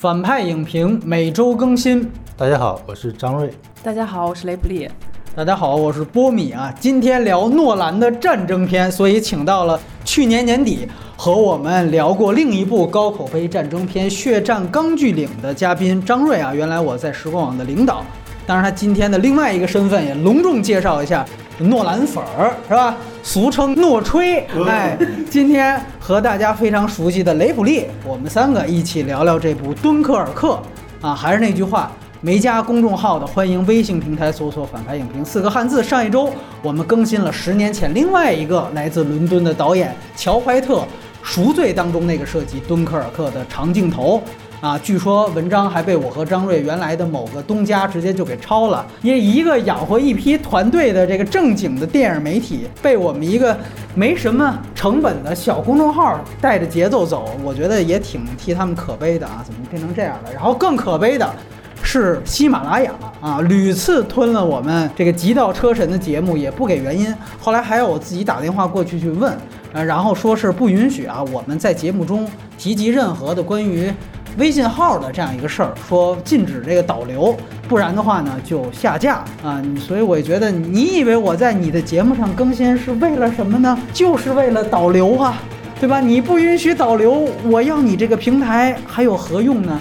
反派影评每周更新。大家好，我是张瑞。大家好，我是雷普利。大家好，我是波米啊。今天聊诺兰的战争片，所以请到了去年年底和我们聊过另一部高口碑战争片《血战钢锯岭》的嘉宾张瑞啊。原来我在时光网的领导，当然他今天的另外一个身份也隆重介绍一下。诺兰粉儿是吧？俗称诺吹。哎，今天和大家非常熟悉的雷普利，我们三个一起聊聊这部《敦刻尔克》啊。还是那句话，没加公众号的，欢迎微信平台搜索“反派影评”四个汉字。上一周我们更新了十年前另外一个来自伦敦的导演乔怀特《赎罪》当中那个涉及敦刻尔克的长镜头。啊，据说文章还被我和张瑞原来的某个东家直接就给抄了。因为一个养活一批团队的这个正经的电影媒体，被我们一个没什么成本的小公众号带着节奏走，我觉得也挺替他们可悲的啊！怎么变成这样了？然后更可悲的是喜马拉雅啊，屡次吞了我们这个极道车神的节目，也不给原因。后来还要我自己打电话过去去问，呃，然后说是不允许啊，我们在节目中提及任何的关于。微信号的这样一个事儿，说禁止这个导流，不然的话呢就下架啊。所以我觉得，你以为我在你的节目上更新是为了什么呢？就是为了导流啊，对吧？你不允许导流，我要你这个平台还有何用呢？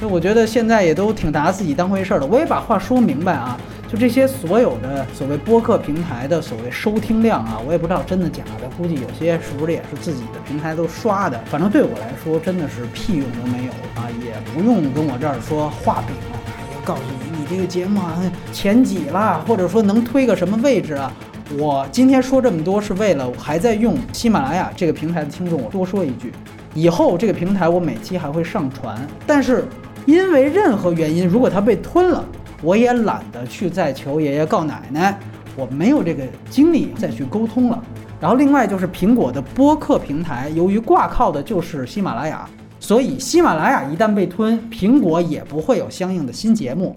所以我觉得现在也都挺拿自己当回事儿的。我也把话说明白啊。就这些所有的所谓播客平台的所谓收听量啊，我也不知道真的假的，估计有些是不是也是自己的平台都刷的。反正对我来说，真的是屁用都没有啊，也不用跟我这儿说画饼，要告诉你你这个节目啊前几了，或者说能推个什么位置啊。我今天说这么多是为了还在用喜马拉雅这个平台的听众，我多说一句，以后这个平台我每期还会上传，但是因为任何原因，如果它被吞了。我也懒得去再求爷爷告奶奶，我没有这个精力再去沟通了。然后另外就是苹果的播客平台，由于挂靠的就是喜马拉雅，所以喜马拉雅一旦被吞，苹果也不会有相应的新节目。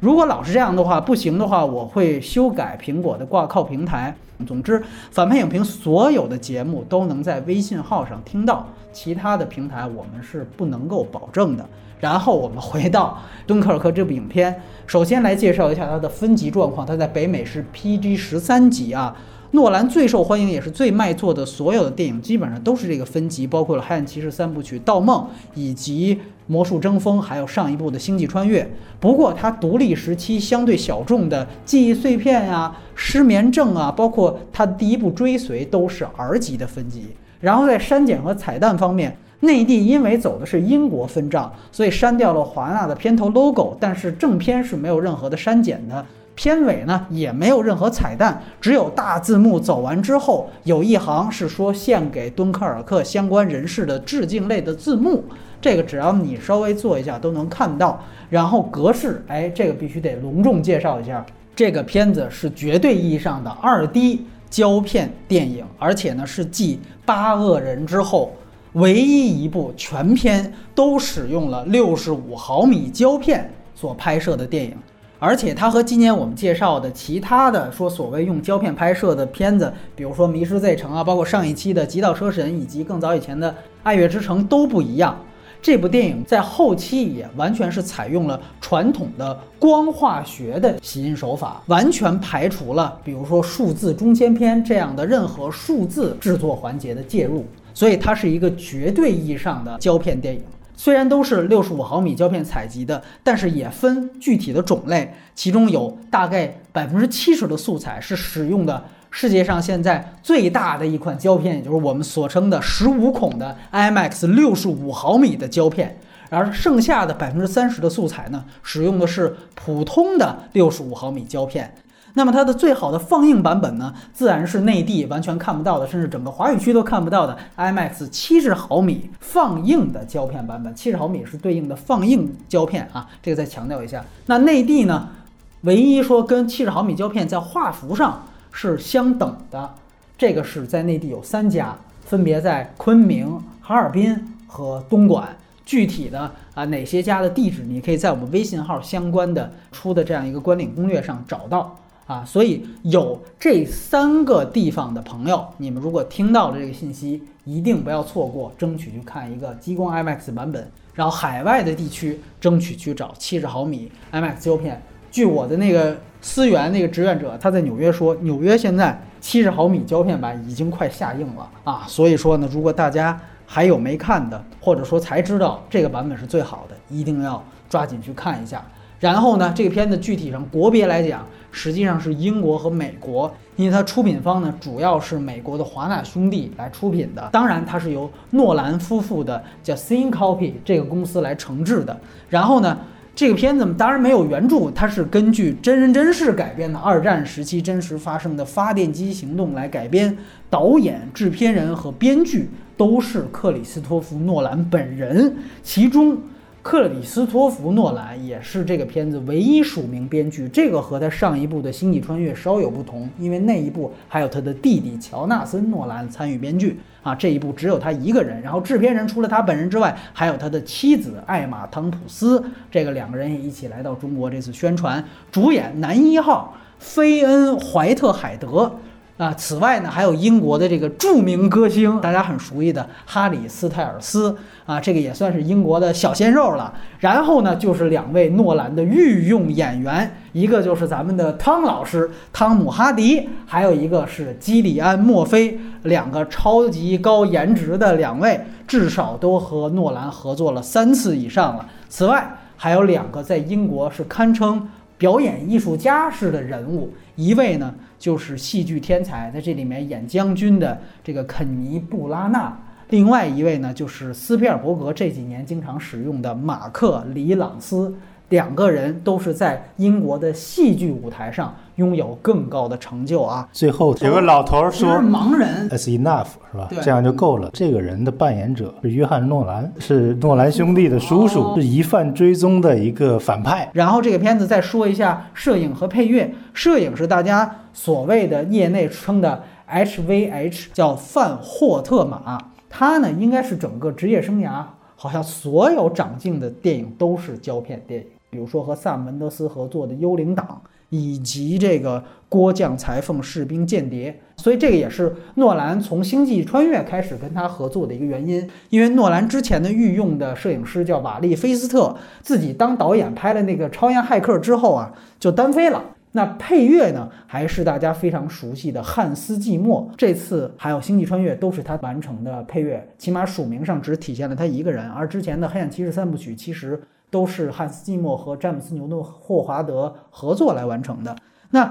如果老是这样的话，不行的话，我会修改苹果的挂靠平台。总之，反派影评所有的节目都能在微信号上听到，其他的平台我们是不能够保证的。然后我们回到《敦刻尔克》这部影片，首先来介绍一下它的分级状况。它在北美是 PG 十三级啊。诺兰最受欢迎也是最卖座的所有的电影，基本上都是这个分级，包括了《黑暗骑士》三部曲《盗梦》以及《魔术争锋》，还有上一部的《星际穿越》。不过它独立时期相对小众的记忆碎片呀、失眠症啊，包括它第一部《追随》都是 R 级的分级。然后在删减和彩蛋方面。内地因为走的是英国分账，所以删掉了华纳的片头 logo，但是正片是没有任何的删减的，片尾呢也没有任何彩蛋，只有大字幕走完之后有一行是说献给敦刻尔克相关人士的致敬类的字幕，这个只要你稍微做一下都能看到。然后格式，哎，这个必须得隆重介绍一下，这个片子是绝对意义上的二 D 胶片电影，而且呢是继《八恶人》之后。唯一一部全片都使用了六十五毫米胶片所拍摄的电影，而且它和今年我们介绍的其他的说所谓用胶片拍摄的片子，比如说《迷失 Z 城》啊，包括上一期的《极道车神》以及更早以前的《爱乐之城》都不一样。这部电影在后期也完全是采用了传统的光化学的洗印手法，完全排除了比如说数字中间片这样的任何数字制作环节的介入。所以它是一个绝对意义上的胶片电影，虽然都是六十五毫米胶片采集的，但是也分具体的种类，其中有大概百分之七十的素材是使用的世界上现在最大的一款胶片，也就是我们所称的十五孔的 IMAX 六十五毫米的胶片，而剩下的百分之三十的素材呢，使用的是普通的六十五毫米胶片。那么它的最好的放映版本呢，自然是内地完全看不到的，甚至整个华语区都看不到的 IMAX 七十毫米放映的胶片版本。七十毫米是对应的放映胶片啊，这个再强调一下。那内地呢，唯一说跟七十毫米胶片在画幅上是相等的，这个是在内地有三家，分别在昆明、哈尔滨和东莞。具体的啊哪些家的地址，你可以在我们微信号相关的出的这样一个观影攻略上找到。啊。所以有这三个地方的朋友，你们如果听到了这个信息，一定不要错过，争取去看一个激光 IMAX 版本。然后海外的地区争取去找七十毫米 IMAX 胶片。据我的那个思源那个志愿者他在纽约说，纽约现在七十毫米胶片版已经快下映了啊。所以说呢，如果大家还有没看的，或者说才知道这个版本是最好的，一定要抓紧去看一下。然后呢，这个片子具体上国别来讲，实际上是英国和美国，因为它出品方呢主要是美国的华纳兄弟来出品的。当然，它是由诺兰夫妇的叫 Syncopy 这个公司来承制的。然后呢，这个片子当然没有原著，它是根据真人真事改编的二战时期真实发生的发电机行动来改编。导演、制片人和编剧都是克里斯托弗·诺兰本人，其中。克里斯托弗·诺兰也是这个片子唯一署名编剧，这个和他上一部的《星际穿越》稍有不同，因为那一部还有他的弟弟乔纳森·诺兰参与编剧啊，这一部只有他一个人。然后制片人除了他本人之外，还有他的妻子艾玛·汤普斯，这个两个人也一起来到中国这次宣传。主演男一号菲恩·怀特海德。啊，此外呢，还有英国的这个著名歌星，大家很熟悉的哈里斯泰尔斯啊，这个也算是英国的小鲜肉了。然后呢，就是两位诺兰的御用演员，一个就是咱们的汤老师汤姆哈迪，还有一个是基里安墨菲，两个超级高颜值的两位，至少都和诺兰合作了三次以上了。此外，还有两个在英国是堪称表演艺术家式的人物，一位呢。就是戏剧天才，在这里面演将军的这个肯尼·布拉纳，另外一位呢就是斯皮尔伯格这几年经常使用的马克·里朗斯，两个人都是在英国的戏剧舞台上拥有更高的成就啊。最后有个老头说：“盲人，That's enough，是吧？这样就够了。”这个人的扮演者是约翰·诺兰，是诺兰兄弟的叔叔，是疑犯追踪的一个反派。然后这个片子再说一下摄影和配乐，摄影是大家。所谓的业内称的 HVH 叫范霍特马，他呢应该是整个职业生涯好像所有长镜的电影都是胶片电影，比如说和萨门德斯合作的《幽灵党》，以及这个郭将裁缝士兵间谍，所以这个也是诺兰从《星际穿越》开始跟他合作的一个原因。因为诺兰之前的御用的摄影师叫瓦利菲斯特，自己当导演拍了那个《超验骇客》之后啊，就单飞了。那配乐呢，还是大家非常熟悉的汉斯季默。这次还有《星际穿越》都是他完成的配乐，起码署名上只体现了他一个人。而之前的《黑暗骑士》三部曲其实都是汉斯季默和詹姆斯牛顿霍华德合作来完成的。那《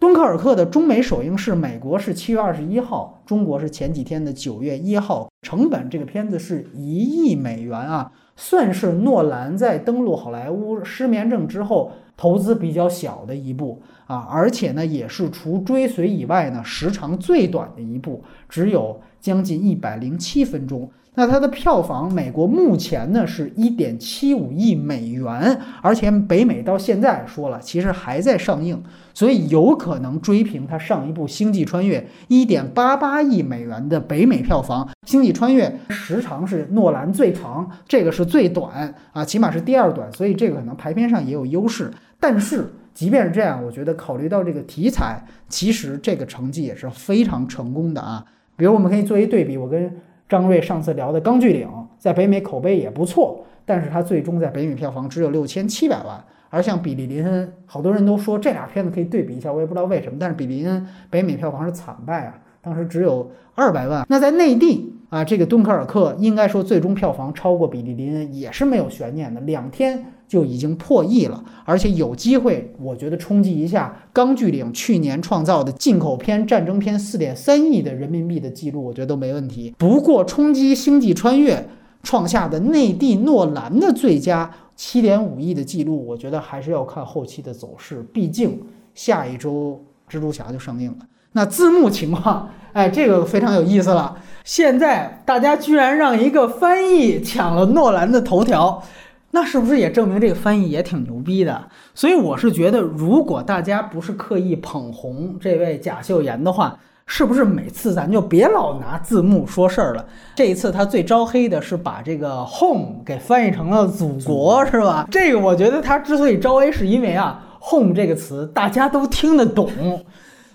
敦刻尔克》的中美首映是美国是七月二十一号，中国是前几天的九月一号。成本这个片子是一亿美元啊，算是诺兰在登陆好莱坞失眠症之后。投资比较小的一部啊，而且呢，也是除追随以外呢，时长最短的一部，只有将近一百零七分钟。那它的票房，美国目前呢是一点七五亿美元，而且北美到现在说了，其实还在上映，所以有可能追平它上一部《星际穿越》一点八八亿美元的北美票房。《星际穿越》时长是诺兰最长，这个是最短啊，起码是第二短，所以这个可能排片上也有优势。但是即便是这样，我觉得考虑到这个题材，其实这个成绩也是非常成功的啊。比如我们可以做一对比，我跟。张瑞上次聊的《钢锯岭》在北美口碑也不错，但是它最终在北美票房只有六千七百万。而像《比利林恩》，好多人都说这俩片子可以对比一下，我也不知道为什么。但是《比利林恩》北美票房是惨败啊，当时只有二百万。那在内地啊，这个《敦刻尔克》应该说最终票房超过《比利林恩》也是没有悬念的，两天。就已经破亿了，而且有机会，我觉得冲击一下《钢锯岭》去年创造的进口片战争片四点三亿的人民币的记录，我觉得都没问题。不过，冲击《星际穿越》创下的内地诺兰的最佳七点五亿的记录，我觉得还是要看后期的走势。毕竟下一周蜘蛛侠就上映了。那字幕情况，哎，这个非常有意思了。现在大家居然让一个翻译抢了诺兰的头条。那是不是也证明这个翻译也挺牛逼的？所以我是觉得，如果大家不是刻意捧红这位贾秀妍的话，是不是每次咱就别老拿字幕说事儿了？这一次他最招黑的是把这个 home 给翻译成了祖国，是吧？这个我觉得他之所以招 A，，是因为啊 “home” 这个词大家都听得懂。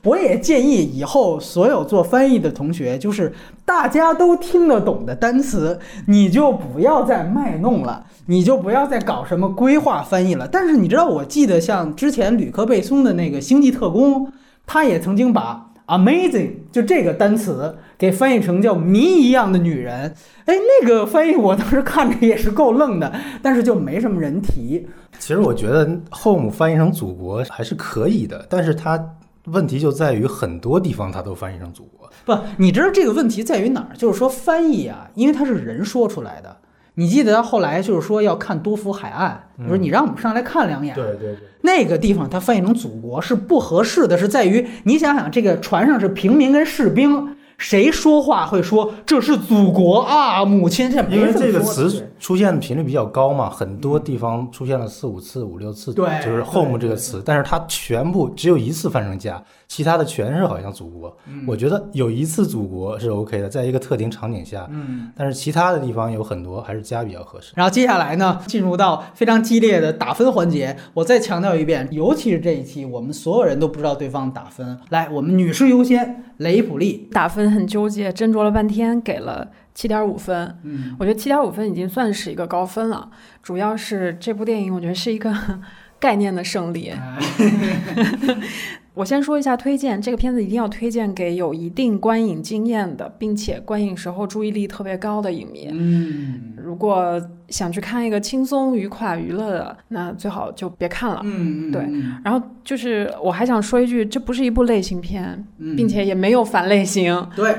我也建议以后所有做翻译的同学，就是大家都听得懂的单词，你就不要再卖弄了，你就不要再搞什么规划翻译了。但是你知道，我记得像之前吕克贝松的那个《星际特工》，他也曾经把 “amazing” 就这个单词给翻译成叫“谜一样的女人”。哎，那个翻译我当时看着也是够愣的，但是就没什么人提。其实我觉得 “home” 翻译成祖国还是可以的，但是它。问题就在于很多地方它都翻译成祖国，不，你知道这个问题在于哪儿？就是说翻译啊，因为它是人说出来的。你记得后来就是说要看多福海岸，你说你让我们上来看两眼，对对对，那个地方它翻译成祖国是不合适的，是在于你想想这个船上是平民跟士兵。谁说话会说这是祖国啊，母亲？这因为这个词出现的频率比较高嘛，很多地方出现了四五次、五六次，对，就是 home 这个词，但是它全部只有一次翻成家。其他的全是好像祖国，我觉得有一次祖国是 OK 的，在一个特定场景下，嗯，但是其他的地方有很多还是家比较合适。然后接下来呢，进入到非常激烈的打分环节，我再强调一遍，尤其是这一期，我们所有人都不知道对方打分。来，我们女士优先，雷普利打分很纠结，斟酌了半天，给了七点五分。嗯，我觉得七点五分已经算是一个高分了，主要是这部电影，我觉得是一个 概念的胜利。我先说一下推荐，这个片子一定要推荐给有一定观影经验的，并且观影时候注意力特别高的影迷。嗯，如果想去看一个轻松愉快娱乐的，那最好就别看了。嗯，对。然后就是我还想说一句，这不是一部类型片，并且也没有反类型。对。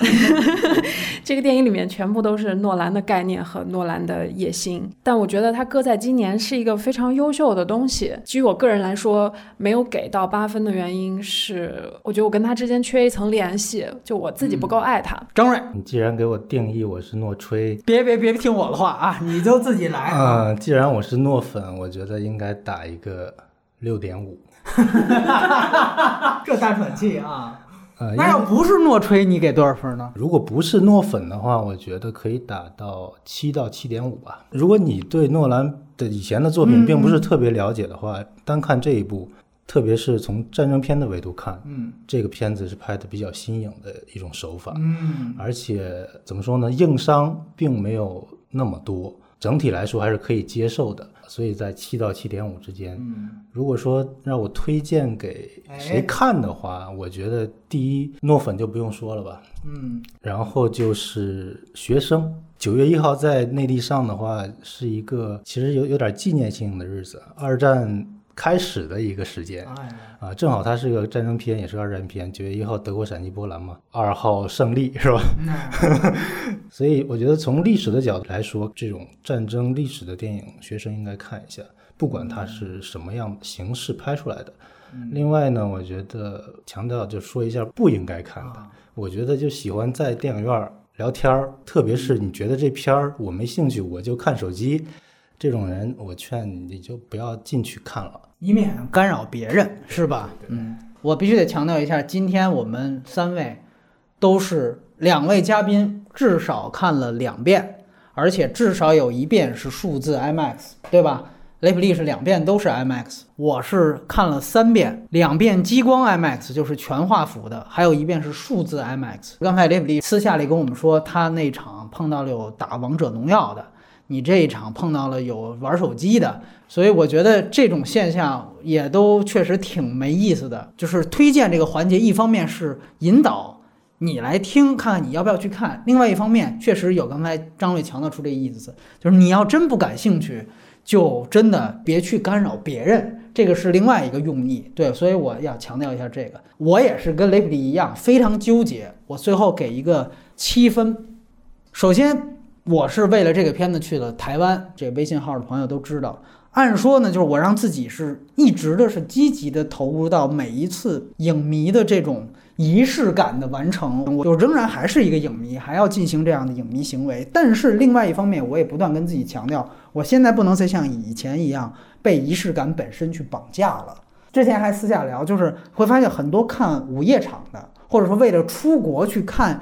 这个电影里面全部都是诺兰的概念和诺兰的野心，但我觉得他搁在今年是一个非常优秀的东西。基于我个人来说，没有给到八分的原因是，我觉得我跟他之间缺一层联系，就我自己不够爱他。张瑞，你既然给我定义我是诺吹，别别别听我的话啊，你就自己来。嗯，既然我是诺粉，我觉得应该打一个六点五。这大喘气啊！呃，那要不是诺吹，你给多少分呢？如果不是诺粉的话，我觉得可以打到七到七点五吧。如果你对诺兰的以前的作品并不是特别了解的话，单看这一部，特别是从战争片的维度看，嗯，这个片子是拍的比较新颖的一种手法，嗯，而且怎么说呢，硬伤并没有那么多。整体来说还是可以接受的，所以在七到七点五之间。嗯，如果说让我推荐给谁看的话，我觉得第一诺粉就不用说了吧。嗯，然后就是学生，九月一号在内地上的话，是一个其实有有点纪念性的日子，二战。开始的一个时间啊，正好它是个战争片，也是二战片。九月一号德国闪击波兰嘛，二号胜利 是吧？所以我觉得从历史的角度来说，这种战争历史的电影，学生应该看一下，不管它是什么样形式拍出来的。另外呢，我觉得强调就说一下不应该看的。我觉得就喜欢在电影院聊天儿，特别是你觉得这片儿我没兴趣，我就看手机。这种人，我劝你就不要进去看了，以免干扰别人，是吧？嗯，我必须得强调一下，今天我们三位都是两位嘉宾，至少看了两遍，而且至少有一遍是数字 IMAX，对吧？雷普利是两遍都是 IMAX，我是看了三遍，两遍激光 IMAX 就是全画幅的，还有一遍是数字 IMAX。刚才雷普利私下里跟我们说，他那场碰到了有打王者农药的。你这一场碰到了有玩手机的，所以我觉得这种现象也都确实挺没意思的。就是推荐这个环节，一方面是引导你来听，看看你要不要去看；另外一方面，确实有刚才张瑞强调出这意思，就是你要真不感兴趣，就真的别去干扰别人，这个是另外一个用意。对，所以我要强调一下这个。我也是跟雷普利一样，非常纠结。我最后给一个七分。首先。我是为了这个片子去了台湾，这微信号的朋友都知道。按说呢，就是我让自己是一直的是积极的投入到每一次影迷的这种仪式感的完成，我就仍然还是一个影迷，还要进行这样的影迷行为。但是另外一方面，我也不断跟自己强调，我现在不能再像以前一样被仪式感本身去绑架了。之前还私下聊，就是会发现很多看午夜场的，或者说为了出国去看。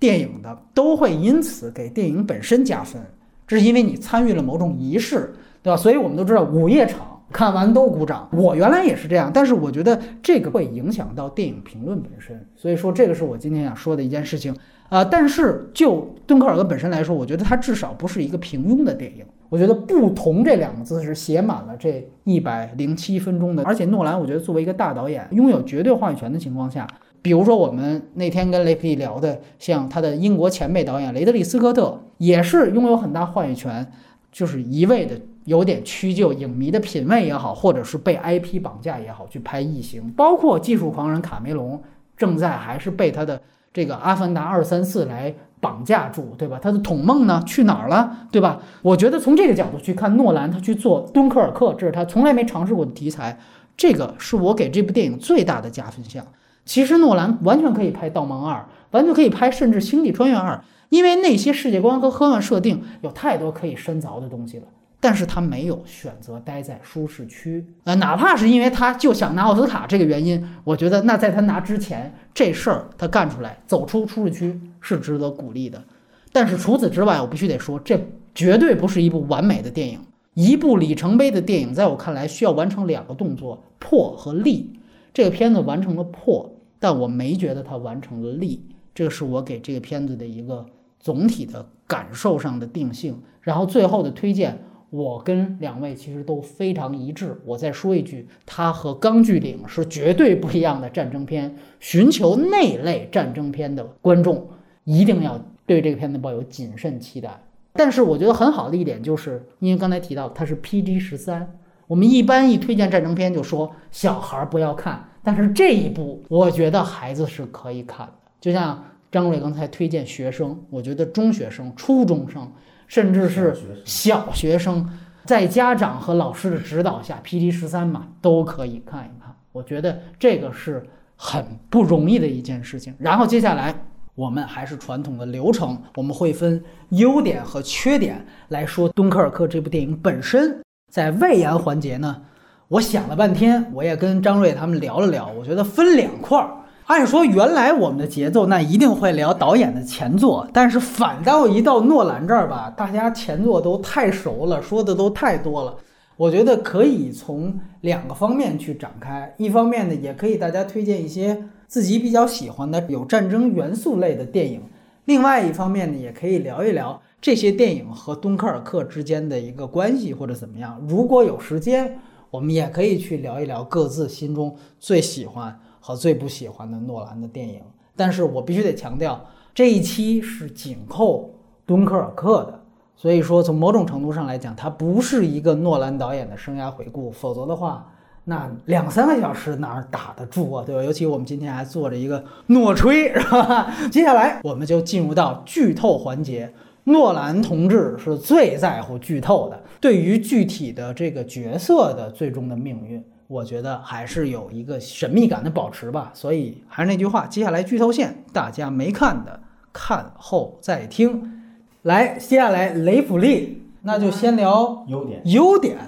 电影的都会因此给电影本身加分，这是因为你参与了某种仪式，对吧？所以我们都知道午夜场看完都鼓掌。我原来也是这样，但是我觉得这个会影响到电影评论本身，所以说这个是我今天想说的一件事情。啊，但是就敦刻尔克本身来说，我觉得它至少不是一个平庸的电影。我觉得“不同”这两个字是写满了这一百零七分钟的。而且诺兰，我觉得作为一个大导演，拥有绝对话语权的情况下，比如说我们那天跟雷皮聊的，像他的英国前辈导演雷德利·斯科特，也是拥有很大话语权，就是一味的有点屈就影迷的品味也好，或者是被 IP 绑架也好，去拍异形。包括技术狂人卡梅隆，正在还是被他的。这个《阿凡达》二三四来绑架住，对吧？他的统梦呢去哪儿了，对吧？我觉得从这个角度去看，诺兰他去做《敦刻尔克》，这是他从来没尝试过的题材，这个是我给这部电影最大的加分项。其实诺兰完全可以拍《盗梦二》，完全可以拍甚至《星际穿越二》，因为那些世界观和科幻设定有太多可以深凿的东西了。但是他没有选择待在舒适区，呃，哪怕是因为他就想拿奥斯卡这个原因，我觉得那在他拿之前这事儿他干出来，走出舒适区是值得鼓励的。但是除此之外，我必须得说，这绝对不是一部完美的电影。一部里程碑的电影，在我看来需要完成两个动作：破和立。这个片子完成了破，但我没觉得它完成了力。这是我给这个片子的一个总体的感受上的定性。然后最后的推荐。我跟两位其实都非常一致。我再说一句，它和《钢锯岭》是绝对不一样的战争片。寻求那类战争片的观众一定要对这个片子抱有谨慎期待。但是我觉得很好的一点就是，因为刚才提到它是 PG 十三，我们一般一推荐战争片就说小孩不要看，但是这一部我觉得孩子是可以看的。就像张瑞刚才推荐学生，我觉得中学生、初中生。甚至是小学生，在家长和老师的指导下 P.T. 十三嘛，都可以看一看。我觉得这个是很不容易的一件事情。然后接下来我们还是传统的流程，我们会分优点和缺点来说《敦刻尔克》这部电影本身。在外延环节呢，我想了半天，我也跟张瑞他们聊了聊，我觉得分两块儿。按说原来我们的节奏那一定会聊导演的前作，但是反倒一到诺兰这儿吧，大家前作都太熟了，说的都太多了。我觉得可以从两个方面去展开，一方面呢，也可以大家推荐一些自己比较喜欢的有战争元素类的电影；另外一方面呢，也可以聊一聊这些电影和敦刻尔克之间的一个关系或者怎么样。如果有时间，我们也可以去聊一聊各自心中最喜欢。和最不喜欢的诺兰的电影，但是我必须得强调，这一期是紧扣敦刻尔克的，所以说从某种程度上来讲，它不是一个诺兰导演的生涯回顾，否则的话，那两三个小时哪儿打得住啊，对吧？尤其我们今天还做着一个诺吹，是吧？接下来我们就进入到剧透环节，诺兰同志是最在乎剧透的，对于具体的这个角色的最终的命运。我觉得还是有一个神秘感的保持吧，所以还是那句话，接下来剧透线，大家没看的看后再听。来，接下来雷普利，那就先聊优点，优点，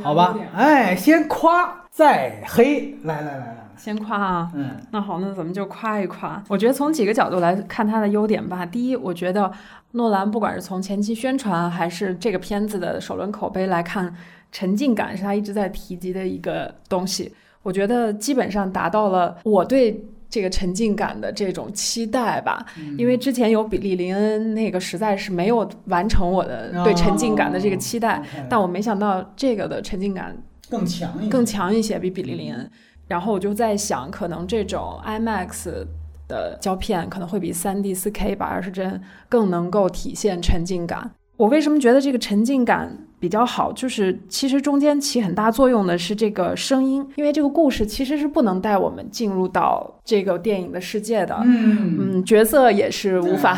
好吧？哎，先夸再黑，来来来来，先夸啊，嗯，那好，那咱们就夸一夸。我觉得从几个角度来看它的优点吧。第一，我觉得诺兰不管是从前期宣传，还是这个片子的首轮口碑来看。沉浸感是他一直在提及的一个东西，我觉得基本上达到了我对这个沉浸感的这种期待吧。因为之前有比利林恩那个实在是没有完成我的对沉浸感的这个期待，但我没想到这个的沉浸感更强一更强一些，比比利林恩。然后我就在想，可能这种 IMAX 的胶片可能会比 3D 4K 八二十帧更能够体现沉浸感。我为什么觉得这个沉浸感？比较好，就是其实中间起很大作用的是这个声音，因为这个故事其实是不能带我们进入到这个电影的世界的，嗯嗯，角色也是无法，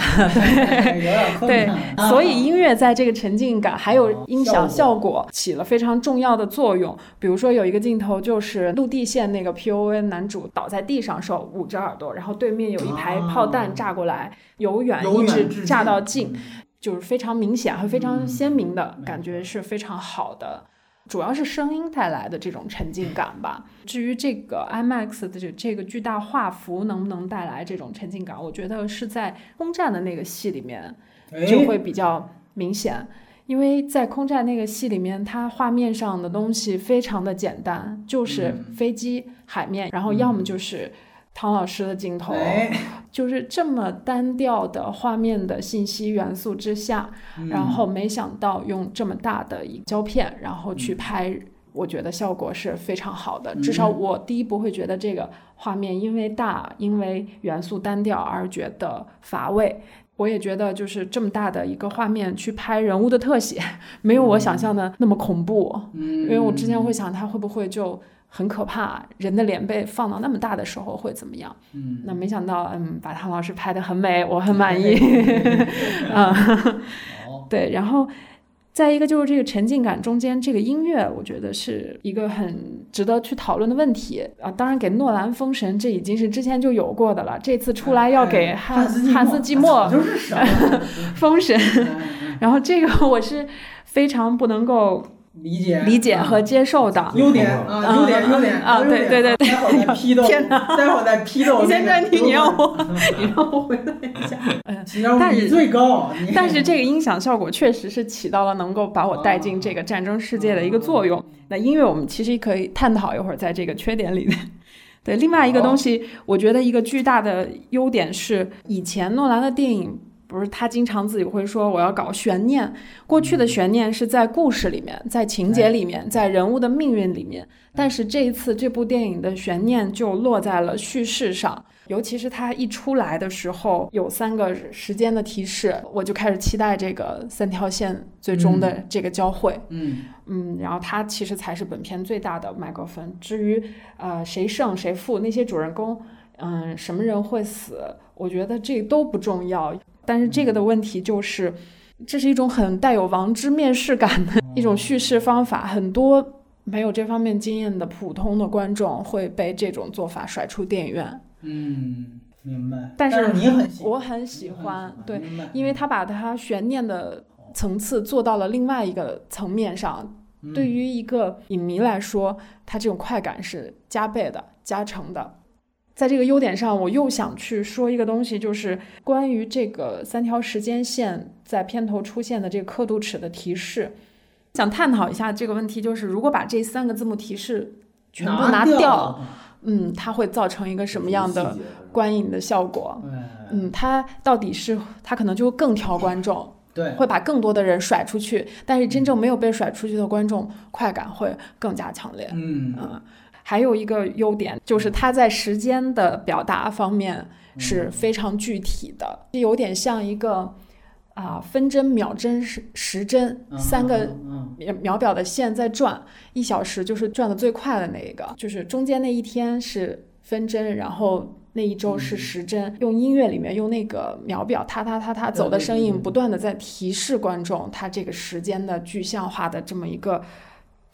对，所以音乐在这个沉浸感还有音响效果起了非常重要的作用。比如说有一个镜头就是陆地线那个 P O N 男主倒在地上，手捂着耳朵，然后对面有一排炮弹炸过来，由远一直炸到近。就是非常明显和非常鲜明的感觉是非常好的，主要是声音带来的这种沉浸感吧。至于这个 IMAX 的这这个巨大画幅能不能带来这种沉浸感，我觉得是在空战的那个戏里面就会比较明显。因为在空战那个戏里面，它画面上的东西非常的简单，就是飞机、海面，然后要么就是汤老师的镜头，就是这么单调的画面的信息元素之下，然后没想到用这么大的一胶片，然后去拍。我觉得效果是非常好的，至少我第一不会觉得这个画面因为大、因为元素单调而觉得乏味。我也觉得就是这么大的一个画面去拍人物的特写，没有我想象的那么恐怖。嗯，因为我之前会想他会不会就很可怕，人的脸被放到那么大的时候会怎么样？嗯，那没想到，嗯，把汤老师拍的很美，我很满意。啊，对，然后。再一个就是这个沉浸感中间这个音乐，我觉得是一个很值得去讨论的问题啊。当然，给诺兰《封神》这已经是之前就有过的了，这次出来要给汉汉斯季默《封神》，然后这个我是非常不能够。理解、理解和接受的优点啊，优点、优点啊，对对对，待会儿再批斗，天哪，待会儿再批斗。你先暂停，你让我，你让我回来一下。但是最高，但是这个音响效果确实是起到了能够把我带进这个战争世界的一个作用。那音乐我们其实可以探讨一会儿，在这个缺点里面。对，另外一个东西，我觉得一个巨大的优点是，以前诺兰的电影。不是他经常自己会说我要搞悬念，过去的悬念是在故事里面，在情节里面，在人物的命运里面。但是这一次这部电影的悬念就落在了叙事上，尤其是他一出来的时候有三个时间的提示，我就开始期待这个三条线最终的这个交汇。嗯嗯，然后他其实才是本片最大的麦克风。至于呃谁胜谁负，那些主人公，嗯什么人会死，我觉得这都不重要。但是这个的问题就是，这是一种很带有王之面试感的一种叙事方法，很多没有这方面经验的普通的观众会被这种做法甩出电影院。嗯，明白。但是你很，我很喜欢，对，因为他把他悬念的层次做到了另外一个层面上，对于一个影迷来说，他这种快感是加倍的、加成的。在这个优点上，我又想去说一个东西，就是关于这个三条时间线在片头出现的这个刻度尺的提示，想探讨一下这个问题，就是如果把这三个字幕提示全部拿掉，嗯，它会造成一个什么样的观影的效果？嗯，它到底是它可能就更挑观众，对，会把更多的人甩出去，但是真正没有被甩出去的观众快感会更加强烈。嗯嗯。还有一个优点就是它在时间的表达方面是非常具体的，有点像一个啊分针、秒针、时时针三个秒表的线在转，一小时就是转的最快的那一个，就是中间那一天是分针，然后那一周是时针。用音乐里面用那个秒表，踏踏踏踏走的声音，不断的在提示观众它这个时间的具象化的这么一个。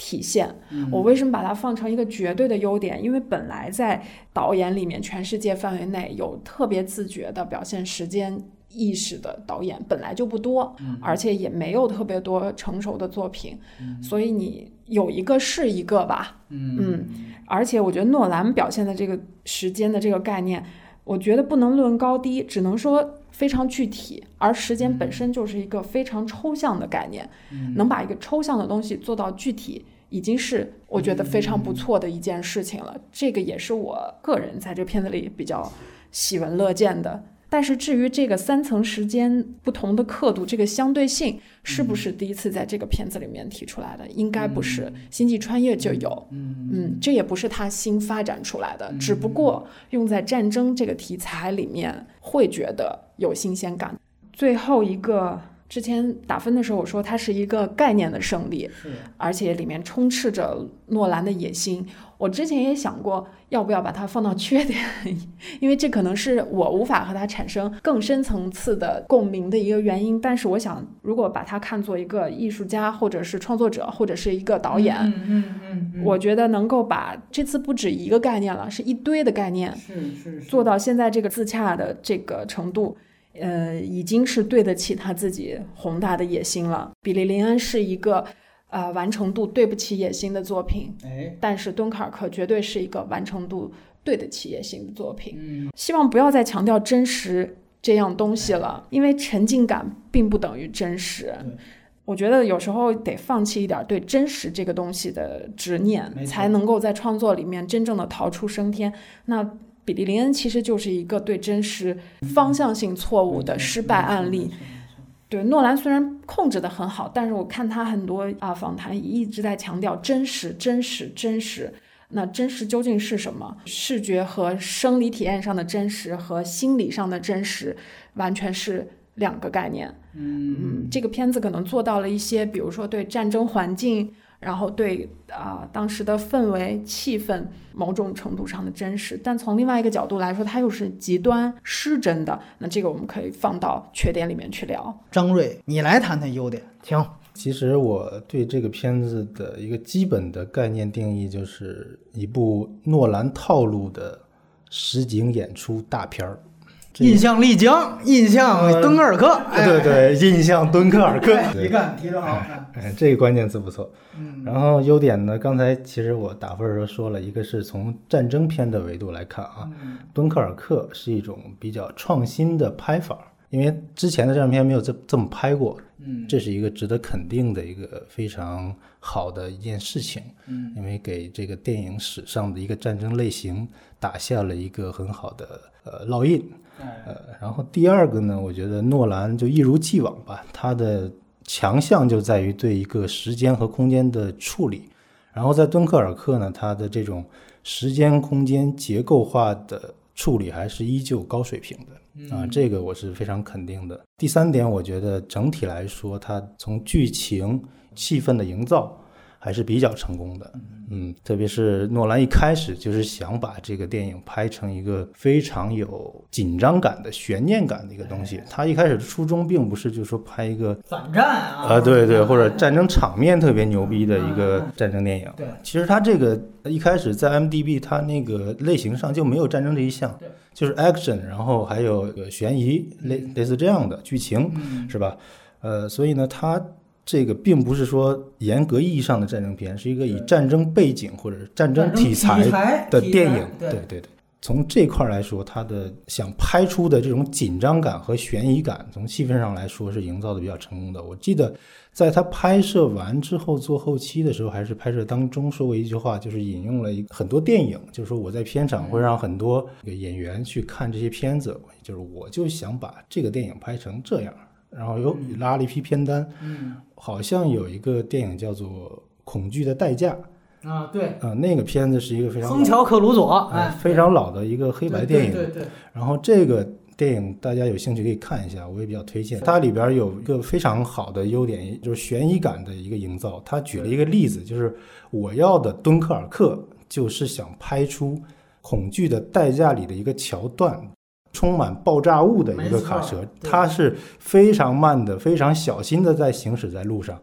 体现我为什么把它放成一个绝对的优点？因为本来在导演里面，全世界范围内有特别自觉的表现时间意识的导演本来就不多，而且也没有特别多成熟的作品，所以你有一个是一个吧。嗯，而且我觉得诺兰表现的这个时间的这个概念，我觉得不能论高低，只能说。非常具体，而时间本身就是一个非常抽象的概念，能把一个抽象的东西做到具体，已经是我觉得非常不错的一件事情了。这个也是我个人在这片子里比较喜闻乐见的。但是至于这个三层时间不同的刻度，这个相对性是不是第一次在这个片子里面提出来的？应该不是，《星际穿越》就有。嗯，这也不是他新发展出来的，只不过用在战争这个题材里面会觉得有新鲜感。最后一个。之前打分的时候，我说它是一个概念的胜利，而且里面充斥着诺兰的野心。我之前也想过要不要把它放到缺点，因为这可能是我无法和他产生更深层次的共鸣的一个原因。但是我想，如果把它看作一个艺术家，或者是创作者，或者是一个导演，嗯嗯嗯，我觉得能够把这次不止一个概念了，是一堆的概念，是是做到现在这个自洽的这个程度。呃，已经是对得起他自己宏大的野心了。比利林恩是一个，呃，完成度对不起野心的作品。哎，但是敦刻尔克绝对是一个完成度对得起野心的作品。嗯，希望不要再强调真实这样东西了，因为沉浸感并不等于真实。我觉得有时候得放弃一点对真实这个东西的执念，才能够在创作里面真正的逃出升天。那比利林恩其实就是一个对真实方向性错误的失败案例。对诺兰虽然控制的很好，但是我看他很多啊访谈一直在强调真实、真实、真实。那真实究竟是什么？视觉和生理体验上的真实和心理上的真实，完全是。两个概念，嗯，这个片子可能做到了一些，比如说对战争环境，然后对啊当时的氛围气氛某种程度上的真实，但从另外一个角度来说，它又是极端失真的。那这个我们可以放到缺点里面去聊。张瑞，你来谈谈优点，请。其实我对这个片子的一个基本的概念定义，就是一部诺兰套路的实景演出大片儿。印象丽江，印象敦刻尔克，对对，印象敦刻尔克，一看提的好看，哎，这个关键词不错。嗯，然后优点呢？刚才其实我打分的时候说了一个是从战争片的维度来看啊，敦刻尔克是一种比较创新的拍法，因为之前的战争片没有这这么拍过，嗯，这是一个值得肯定的一个非常好的一件事情，嗯，因为给这个电影史上的一个战争类型打下了一个很好的呃烙印。呃，然后第二个呢，我觉得诺兰就一如既往吧，他的强项就在于对一个时间和空间的处理。然后在敦刻尔克呢，他的这种时间空间结构化的处理还是依旧高水平的啊，这个我是非常肯定的。第三点，我觉得整体来说，它从剧情气氛的营造。还是比较成功的，嗯，特别是诺兰一开始就是想把这个电影拍成一个非常有紧张感的悬念感的一个东西。他一开始的初衷并不是就说拍一个反战啊，啊，对对，或者战争场面特别牛逼的一个战争电影。对，其实他这个一开始在 M D B 他那个类型上就没有战争这一项，对，就是 action，然后还有悬疑类类似这样的剧情，是吧？呃，所以呢，他。这个并不是说严格意义上的战争片，是一个以战争背景或者战争题材的电影。对对对，从这块来说，他的想拍出的这种紧张感和悬疑感，从气氛上来说是营造的比较成功的。我记得在他拍摄完之后做后期的时候，还是拍摄当中说过一句话，就是引用了一很多电影，就是说我在片场会让很多演员去看这些片子，就是我就想把这个电影拍成这样。然后又拉了一批片单，嗯，好像有一个电影叫做《恐惧的代价》啊，对，啊，那个片子是一个非常亨乔·克鲁佐，哎，非常老的一个黑白电影，对对。然后这个电影大家有兴趣可以看一下，我也比较推荐。它里边有一个非常好的优点，就是悬疑感的一个营造。他举了一个例子，就是我要的敦刻尔克，就是想拍出《恐惧的代价》里的一个桥段。充满爆炸物的一个卡车，它是非常慢的，非常小心的在行驶在路上。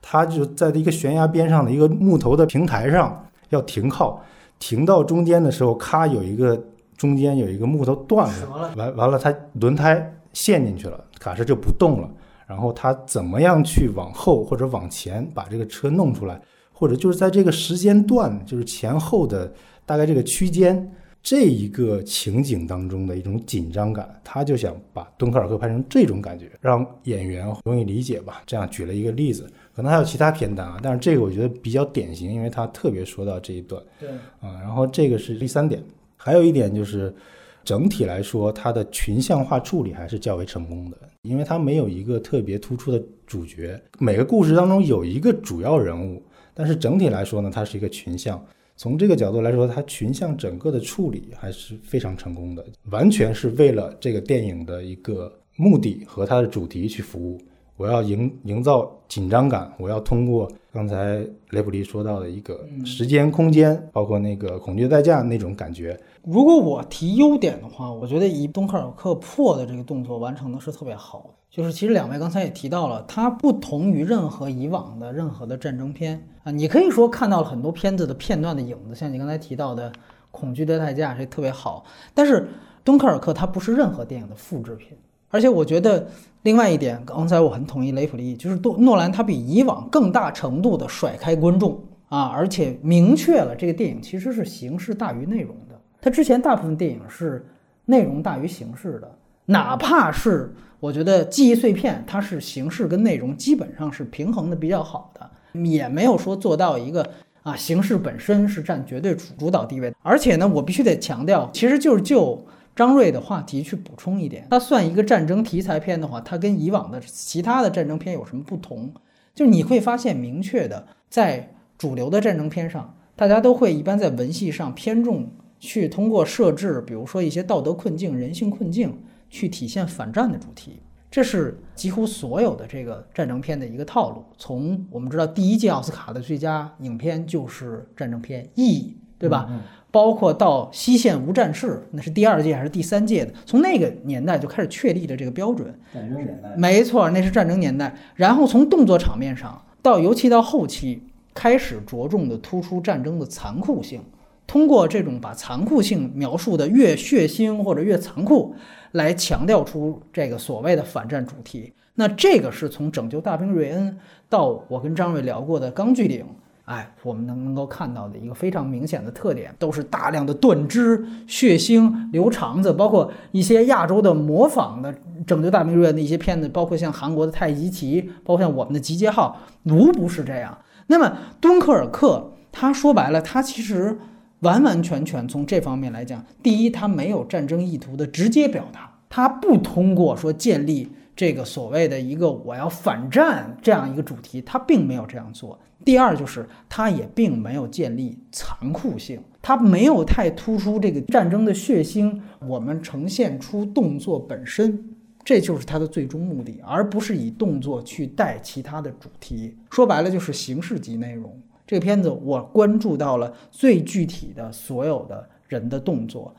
它就在一个悬崖边上的一个木头的平台上要停靠，停到中间的时候，咔有一个中间有一个木头断了，完完了，它轮胎陷进去了，卡车就不动了。然后它怎么样去往后或者往前把这个车弄出来，或者就是在这个时间段，就是前后的大概这个区间。这一个情景当中的一种紧张感，他就想把敦刻尔克拍成这种感觉，让演员容易理解吧。这样举了一个例子，可能还有其他片单啊，但是这个我觉得比较典型，因为他特别说到这一段。对，啊，然后这个是第三点，还有一点就是，整体来说，它的群像化处理还是较为成功的，因为它没有一个特别突出的主角，每个故事当中有一个主要人物，但是整体来说呢，它是一个群像。从这个角度来说，它群像整个的处理还是非常成功的，完全是为了这个电影的一个目的和它的主题去服务。我要营营造紧张感，我要通过刚才雷普利说到的一个时间空间，包括那个恐惧代价那种感觉。如果我提优点的话，我觉得以东克尔克破的这个动作完成的是特别好的。就是其实两位刚才也提到了，它不同于任何以往的任何的战争片啊，你可以说看到了很多片子的片段的影子，像你刚才提到的《恐惧的代价》这特别好。但是敦刻尔克它不是任何电影的复制品，而且我觉得另外一点，刚才我很同意雷普利，就是诺诺兰他比以往更大程度的甩开观众啊，而且明确了这个电影其实是形式大于内容的。他之前大部分电影是内容大于形式的。哪怕是我觉得记忆碎片，它是形式跟内容基本上是平衡的比较好的，也没有说做到一个啊形式本身是占绝对主主导地位。而且呢，我必须得强调，其实就是就张瑞的话题去补充一点，它算一个战争题材片的话，它跟以往的其他的战争片有什么不同？就是你会发现明确的，在主流的战争片上，大家都会一般在文戏上偏重去通过设置，比如说一些道德困境、人性困境。去体现反战的主题，这是几乎所有的这个战争片的一个套路。从我们知道第一届奥斯卡的最佳影片就是战争片《意义》，对吧？包括到《西线无战事》，那是第二届还是第三届的？从那个年代就开始确立了这个标准。战争年代，没错，那是战争年代。然后从动作场面上，到尤其到后期，开始着重的突出战争的残酷性，通过这种把残酷性描述的越血腥或者越残酷。来强调出这个所谓的反战主题，那这个是从拯救大兵瑞恩到我跟张瑞聊过的钢锯岭，哎，我们能能够看到的一个非常明显的特点，都是大量的断肢、血腥、留肠子，包括一些亚洲的模仿的拯救大兵瑞恩的一些片子，包括像韩国的太极旗，包括像我们的集结号，无不是这样。那么敦刻尔克，他说白了，他其实。完完全全从这方面来讲，第一，他没有战争意图的直接表达，他不通过说建立这个所谓的一个我要反战这样一个主题，他并没有这样做。第二，就是他也并没有建立残酷性，他没有太突出这个战争的血腥，我们呈现出动作本身，这就是他的最终目的，而不是以动作去带其他的主题。说白了，就是形式及内容。这个片子我关注到了最具体的所有的人的动作。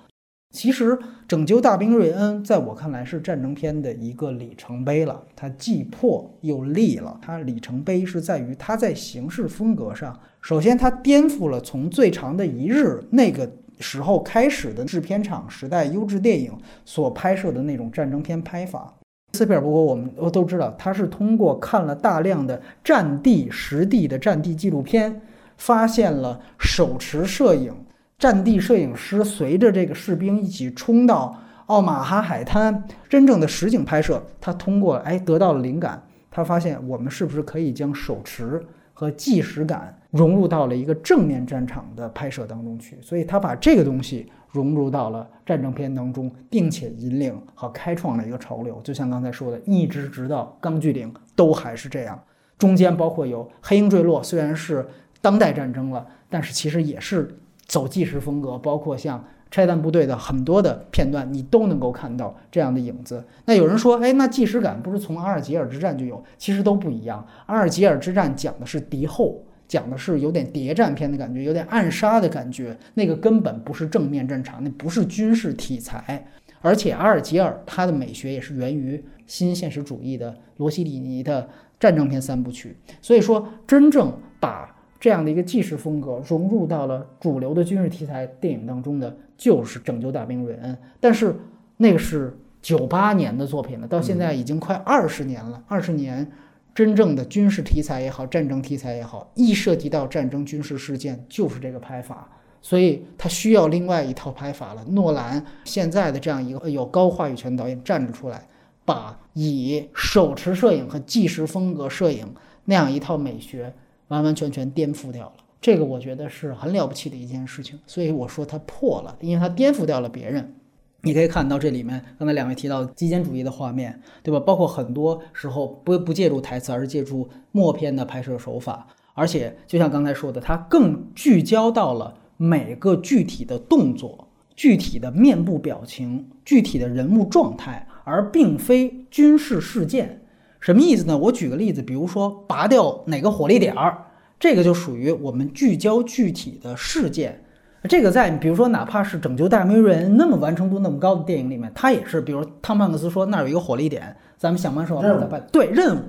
其实《拯救大兵瑞恩》在我看来是战争片的一个里程碑了，它既破又立了。它里程碑是在于它在形式风格上，首先它颠覆了从最长的一日那个时候开始的制片厂时代优质电影所拍摄的那种战争片拍法。斯皮尔伯格，我们都都知道，他是通过看了大量的战地实地的战地纪录片，发现了手持摄影战地摄影师随着这个士兵一起冲到奥马哈海滩，真正的实景拍摄。他通过哎得到了灵感，他发现我们是不是可以将手持和纪实感融入到了一个正面战场的拍摄当中去？所以他把这个东西。融入到了战争片当中，并且引领和开创了一个潮流。就像刚才说的，一直直到《钢锯岭》都还是这样。中间包括有《黑鹰坠落》，虽然是当代战争了，但是其实也是走纪实风格。包括像拆弹部队的很多的片段，你都能够看到这样的影子。那有人说，哎，那纪实感不是从阿尔及尔之战就有？其实都不一样。阿尔及尔之战讲的是敌后。讲的是有点谍战片的感觉，有点暗杀的感觉，那个根本不是正面战场，那不是军事题材。而且阿尔及尔它的美学也是源于新现实主义的罗西里尼的战争片三部曲。所以说，真正把这样的一个纪实风格融入到了主流的军事题材电影当中的，就是《拯救大兵瑞恩》。但是那个是九八年的作品了，到现在已经快二十年了，二十年。真正的军事题材也好，战争题材也好，一涉及到战争军事事件，就是这个拍法，所以他需要另外一套拍法了。诺兰现在的这样一个有高话语权的导演站了出来，把以手持摄影和纪实风格摄影那样一套美学完完全全颠覆掉了，这个我觉得是很了不起的一件事情。所以我说他破了，因为他颠覆掉了别人。你可以看到这里面，刚才两位提到极简主义的画面，对吧？包括很多时候不不借助台词，而是借助默片的拍摄手法，而且就像刚才说的，它更聚焦到了每个具体的动作、具体的面部表情、具体的人物状态，而并非军事事件。什么意思呢？我举个例子，比如说拔掉哪个火力点儿，这个就属于我们聚焦具体的事件。这个在比如说，哪怕是《拯救大兵瑞恩》那么完成度那么高的电影里面，它也是，比如汤姆汉克斯说那儿有一个火力点，咱们想办法把它办。对任务，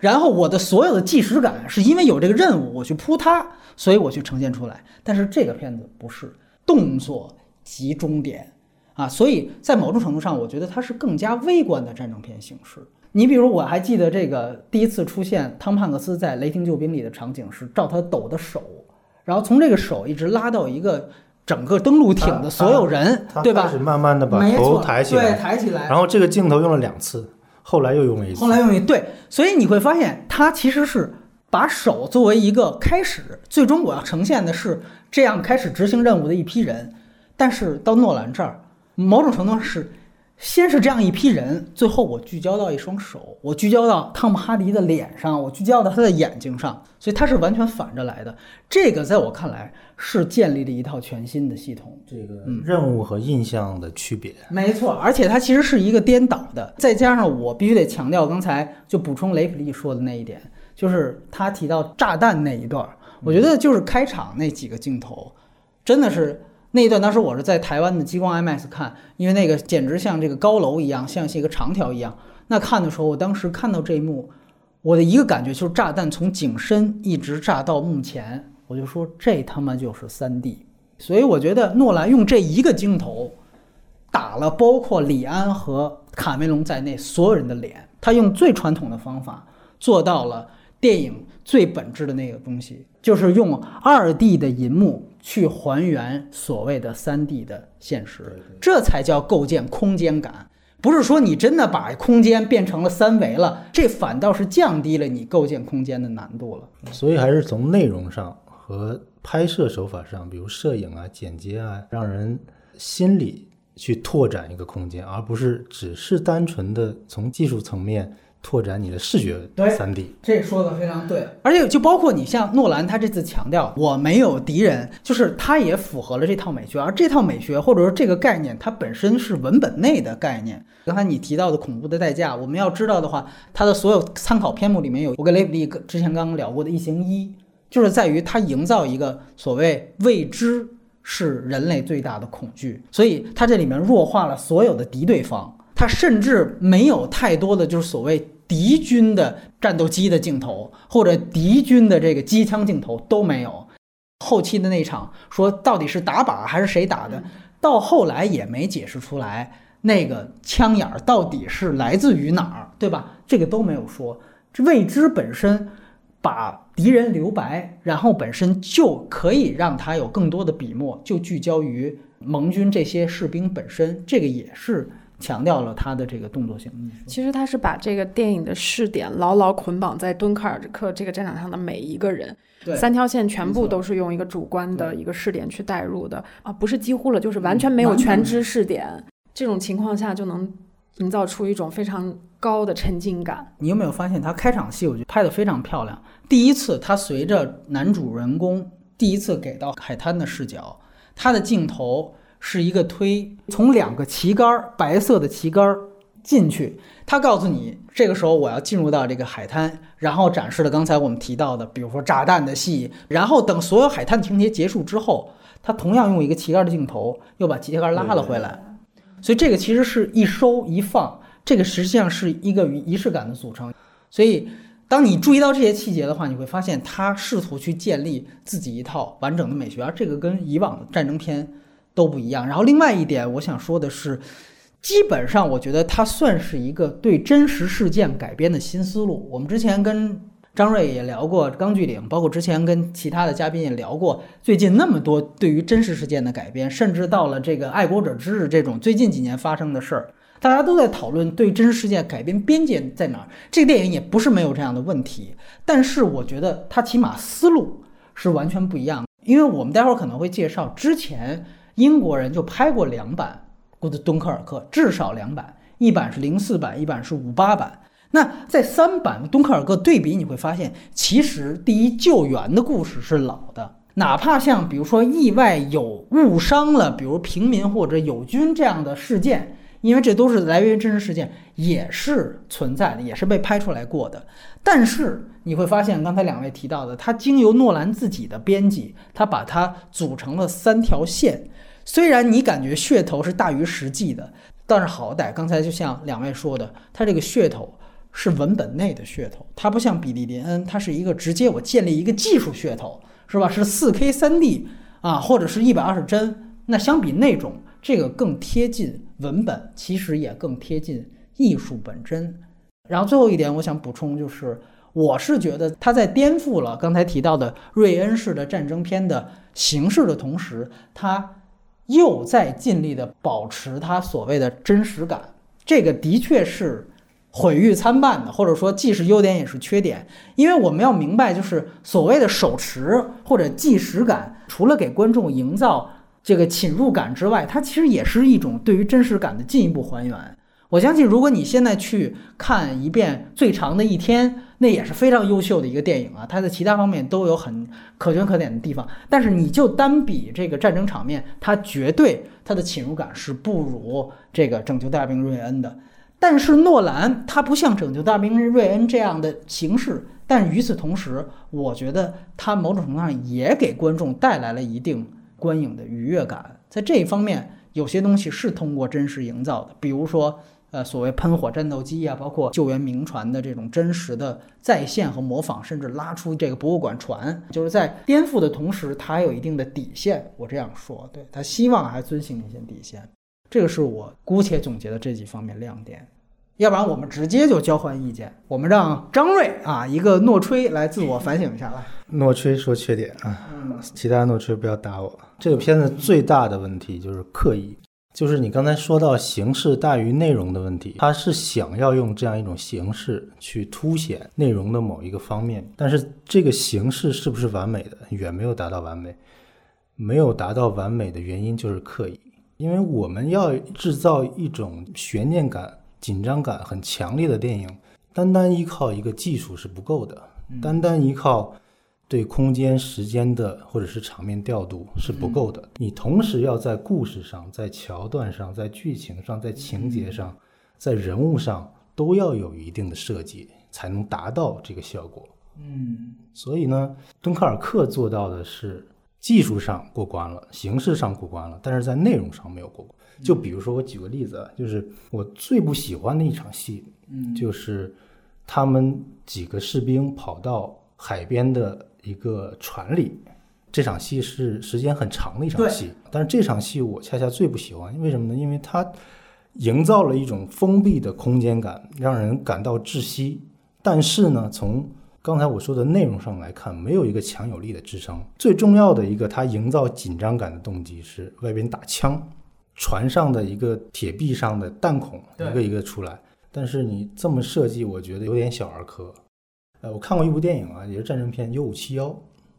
然后我的所有的即时感是因为有这个任务，我去扑它，所以我去呈现出来。但是这个片子不是动作集中点啊，所以在某种程度上，我觉得它是更加微观的战争片形式。你比如我还记得这个第一次出现汤姆汉克斯在《雷霆救兵》里的场景是照他抖的手。然后从这个手一直拉到一个整个登陆艇的所有人，对吧？开始慢慢的把头抬起来，对，抬起来。然后这个镜头用了两次，后来又用了一次。后来用一对，所以你会发现，他其实是把手作为一个开始，最终我要呈现的是这样开始执行任务的一批人。但是到诺兰这儿，某种程度上是。先是这样一批人，最后我聚焦到一双手，我聚焦到汤姆哈迪的脸上，我聚焦到他的眼睛上，所以他是完全反着来的。这个在我看来是建立了一套全新的系统，这个任务和印象的区别。没错，而且它其实是一个颠倒的。再加上我必须得强调，刚才就补充雷普利说的那一点，就是他提到炸弹那一段，我觉得就是开场那几个镜头，真的是。那一段当时我是在台湾的激光 IMAX 看，因为那个简直像这个高楼一样，像是一个长条一样。那看的时候，我当时看到这一幕，我的一个感觉就是炸弹从景深一直炸到幕前，我就说这他妈就是三 D。所以我觉得诺兰用这一个镜头打了包括李安和卡梅隆在内所有人的脸，他用最传统的方法做到了电影最本质的那个东西，就是用二 D 的银幕。去还原所谓的三 D 的现实，这才叫构建空间感。不是说你真的把空间变成了三维了，这反倒是降低了你构建空间的难度了。所以还是从内容上和拍摄手法上，比如摄影啊、剪接啊，让人心里去拓展一个空间，而不是只是单纯的从技术层面。拓展你的视觉三 D，这说的非常对，而且就包括你像诺兰，他这次强调我没有敌人，就是他也符合了这套美学，而这套美学或者说这个概念，它本身是文本内的概念。刚才你提到的恐怖的代价，我们要知道的话，它的所有参考篇目里面有，我跟雷普利之前刚刚聊过的《异形一》，就是在于它营造一个所谓未知是人类最大的恐惧，所以它这里面弱化了所有的敌对方，它甚至没有太多的就是所谓。敌军的战斗机的镜头，或者敌军的这个机枪镜头都没有。后期的那场说到底是打靶还是谁打的，到后来也没解释出来那个枪眼儿到底是来自于哪儿，对吧？这个都没有说。这未知本身把敌人留白，然后本身就可以让他有更多的笔墨，就聚焦于盟军这些士兵本身。这个也是。强调了他的这个动作性。其实他是把这个电影的视点牢牢捆绑在敦刻尔克这个战场上的每一个人，三条线全部都是用一个主观的一个视点去带入的啊，不是几乎了，就是完全没有全知视点。这种情况下就能营造出一种非常高的沉浸感。你有没有发现他开场戏，我觉得拍得非常漂亮。第一次他随着男主人公第一次给到海滩的视角，他的镜头。是一个推从两个旗杆儿白色的旗杆儿进去，他告诉你这个时候我要进入到这个海滩，然后展示了刚才我们提到的，比如说炸弹的戏，然后等所有海滩情节结束之后，他同样用一个旗杆的镜头又把旗杆拉了回来，所以这个其实是一收一放，这个实际上是一个仪式感的组成。所以当你注意到这些细节的话，你会发现他试图去建立自己一套完整的美学，而这个跟以往的战争片。都不一样。然后另外一点，我想说的是，基本上我觉得它算是一个对真实事件改编的新思路。我们之前跟张瑞也聊过《钢锯岭》，包括之前跟其他的嘉宾也聊过，最近那么多对于真实事件的改编，甚至到了这个《爱国者之日》这种最近几年发生的事儿，大家都在讨论对真实事件改编边界在哪儿。这个电影也不是没有这样的问题，但是我觉得它起码思路是完全不一样。因为我们待会儿可能会介绍之前。英国人就拍过两版《古的敦刻尔克》，至少两版，一版是零四版，一版是五八版。那在三版《敦刻尔克》对比，你会发现，其实第一救援的故事是老的，哪怕像比如说意外有误伤了，比如平民或者友军这样的事件，因为这都是来源于真实事件，也是存在的，也是被拍出来过的。但是你会发现，刚才两位提到的，它经由诺兰自己的编辑，他把它组成了三条线。虽然你感觉噱头是大于实际的，但是好歹刚才就像两位说的，它这个噱头是文本内的噱头，它不像比利林恩，它是一个直接我建立一个技术噱头，是吧？是四 K 三 D 啊，或者是一百二十帧。那相比那种，这个更贴近文本，其实也更贴近艺术本真。然后最后一点，我想补充就是，我是觉得他在颠覆了刚才提到的瑞恩式的战争片的形式的同时，他又在尽力的保持它所谓的真实感。这个的确是毁誉参半的，或者说既是优点也是缺点。因为我们要明白，就是所谓的手持或者即时感，除了给观众营造这个侵入感之外，它其实也是一种对于真实感的进一步还原。我相信，如果你现在去看一遍《最长的一天》，那也是非常优秀的一个电影啊。它在其他方面都有很可圈可点的地方，但是你就单比这个战争场面，它绝对它的侵入感是不如这个《拯救大兵瑞恩》的。但是诺兰他不像《拯救大兵瑞恩》这样的形式，但与此同时，我觉得他某种程度上也给观众带来了一定观影的愉悦感。在这一方面，有些东西是通过真实营造的，比如说。呃，所谓喷火战斗机啊，包括救援名船的这种真实的再现和模仿，甚至拉出这个博物馆船，就是在颠覆的同时，它还有一定的底线。我这样说，对他希望还遵循一些底线，这个是我姑且总结的这几方面亮点。要不然我们直接就交换意见，我们让张瑞啊，一个诺吹来自我反省一下来。诺吹说缺点啊，其他诺吹不要打我。这个片子最大的问题就是刻意。就是你刚才说到形式大于内容的问题，他是想要用这样一种形式去凸显内容的某一个方面，但是这个形式是不是完美的，远没有达到完美。没有达到完美的原因就是刻意，因为我们要制造一种悬念感、紧张感很强烈的电影，单单依靠一个技术是不够的，单单依靠。对空间、时间的或者是场面调度是不够的，你同时要在故事上、在桥段上、在剧情上、在情节上、在人物上都要有一定的设计，才能达到这个效果。嗯，所以呢，敦刻尔克做到的是技术上过关了，形式上过关了，但是在内容上没有过关。就比如说，我举个例子啊，就是我最不喜欢的一场戏，嗯，就是他们几个士兵跑到海边的。一个船里，这场戏是时间很长的一场戏，但是这场戏我恰恰最不喜欢，为什么呢？因为它营造了一种封闭的空间感，让人感到窒息。但是呢，从刚才我说的内容上来看，没有一个强有力的支撑。最重要的一个，它营造紧张感的动机是外边打枪，船上的一个铁壁上的弹孔一个一个出来。但是你这么设计，我觉得有点小儿科。呃，我看过一部电影啊，也是战争片《U 五七幺》。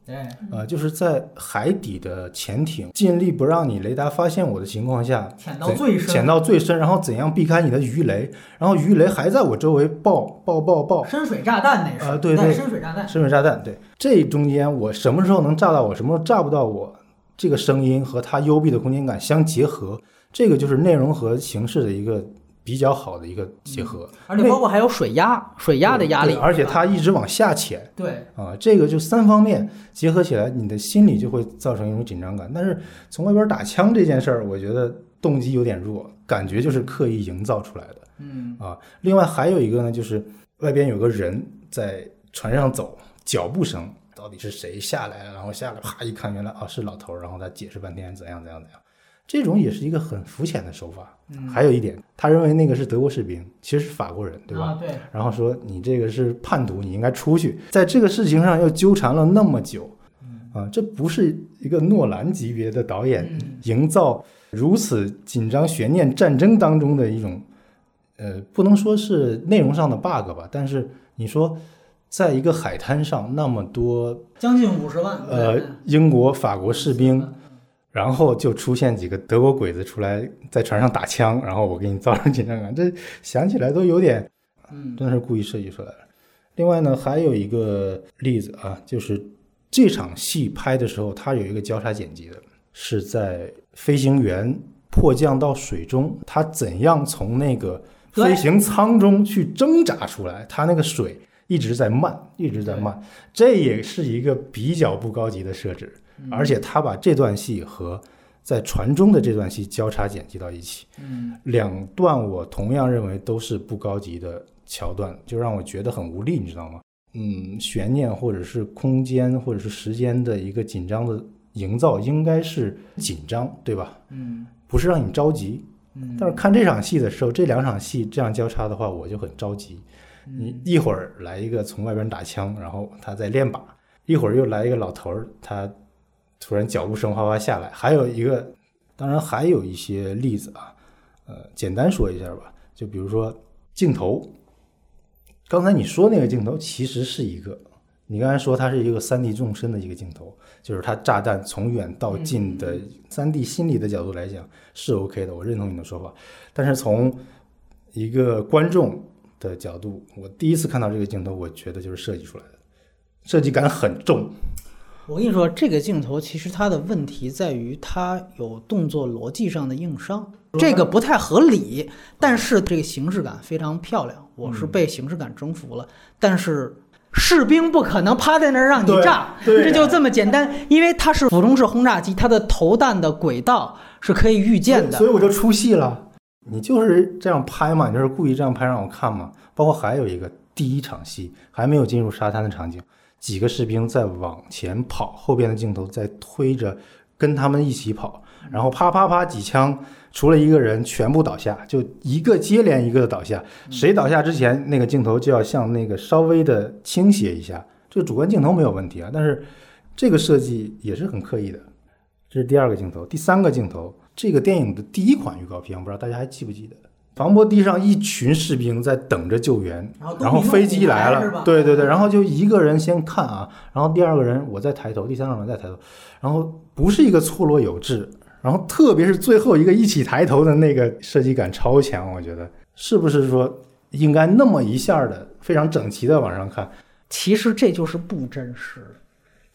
哎，呃，就是在海底的潜艇尽力不让你雷达发现我的情况下，潜到最深，潜到最深，然后怎样避开你的鱼雷，然后鱼雷还在我周围爆爆爆爆。深水炸弹那是呃，对对，深水炸弹，深水炸弹，对。这中间我什么时候能炸到我，什么时候炸不到我？这个声音和它幽闭的空间感相结合，这个就是内容和形式的一个。比较好的一个结合，而且包括还有水压，水压的压力，而且它一直往下潜。对啊，这个就三方面结合起来，你的心里就会造成一种紧张感。但是从外边打枪这件事儿，我觉得动机有点弱，感觉就是刻意营造出来的。嗯啊，另外还有一个呢，就是外边有个人在船上走，脚步声到底是谁下来了？然后下来啪一看，原来啊是老头儿，然后他解释半天怎样怎样怎样。这种也是一个很肤浅的手法。嗯还有一点，他认为那个是德国士兵，其实是法国人，对吧？对。然后说你这个是叛徒，你应该出去。在这个事情上又纠缠了那么久，啊，这不是一个诺兰级别的导演营造如此紧张悬念战争当中的一种，呃，不能说是内容上的 bug 吧？但是你说，在一个海滩上那么多将近五十万呃英国法国士兵。然后就出现几个德国鬼子出来在船上打枪，然后我给你造成紧张感，这想起来都有点，嗯，真的是故意设计出来的。另外呢，还有一个例子啊，就是这场戏拍的时候，它有一个交叉剪辑的，是在飞行员迫降到水中，他怎样从那个飞行舱中去挣扎出来，他那个水一直在慢，一直在慢，这也是一个比较不高级的设置。而且他把这段戏和在船中的这段戏交叉剪辑到一起，嗯，两段我同样认为都是不高级的桥段，就让我觉得很无力，你知道吗？嗯，悬念或者是空间或者是时间的一个紧张的营造，应该是紧张，对吧？嗯，不是让你着急。嗯，但是看这场戏的时候，这两场戏这样交叉的话，我就很着急。你一会儿来一个从外边打枪，然后他在练靶；一会儿又来一个老头儿，他突然脚步声哗哗下来。还有一个，当然还有一些例子啊，呃，简单说一下吧。就比如说镜头，刚才你说那个镜头其实是一个，你刚才说它是一个三 D 纵深的一个镜头，就是它炸弹从远到近的三 D 心理的角度来讲是 OK 的，我认同你的说法。但是从一个观众的角度，我第一次看到这个镜头，我觉得就是设计出来的，设计感很重。我跟你说，这个镜头其实它的问题在于它有动作逻辑上的硬伤，这个不太合理。但是这个形式感非常漂亮，我是被形式感征服了。但是士兵不可能趴在那儿让你炸，这就这么简单，因为它是俯冲式轰炸机，它的投弹的轨道是可以预见的。所以我就出戏了。你就是这样拍嘛？你就是故意这样拍让我看嘛？包括还有一个第一场戏还没有进入沙滩的场景，几个士兵在往前跑，后边的镜头在推着跟他们一起跑，然后啪啪啪几枪，除了一个人全部倒下，就一个接连一个的倒下。谁倒下之前，那个镜头就要向那个稍微的倾斜一下。这个主观镜头没有问题啊，但是这个设计也是很刻意的。这是第二个镜头，第三个镜头。这个电影的第一款预告片，我不知道大家还记不记得？防波堤上一群士兵在等着救援，然后飞机来了，对对对，然后就一个人先看啊，然后第二个人我再抬头，第三个人再抬头，然后不是一个错落有致，然后特别是最后一个一起抬头的那个设计感超强，我觉得是不是说应该那么一下的非常整齐的往上看？其实这就是不真实。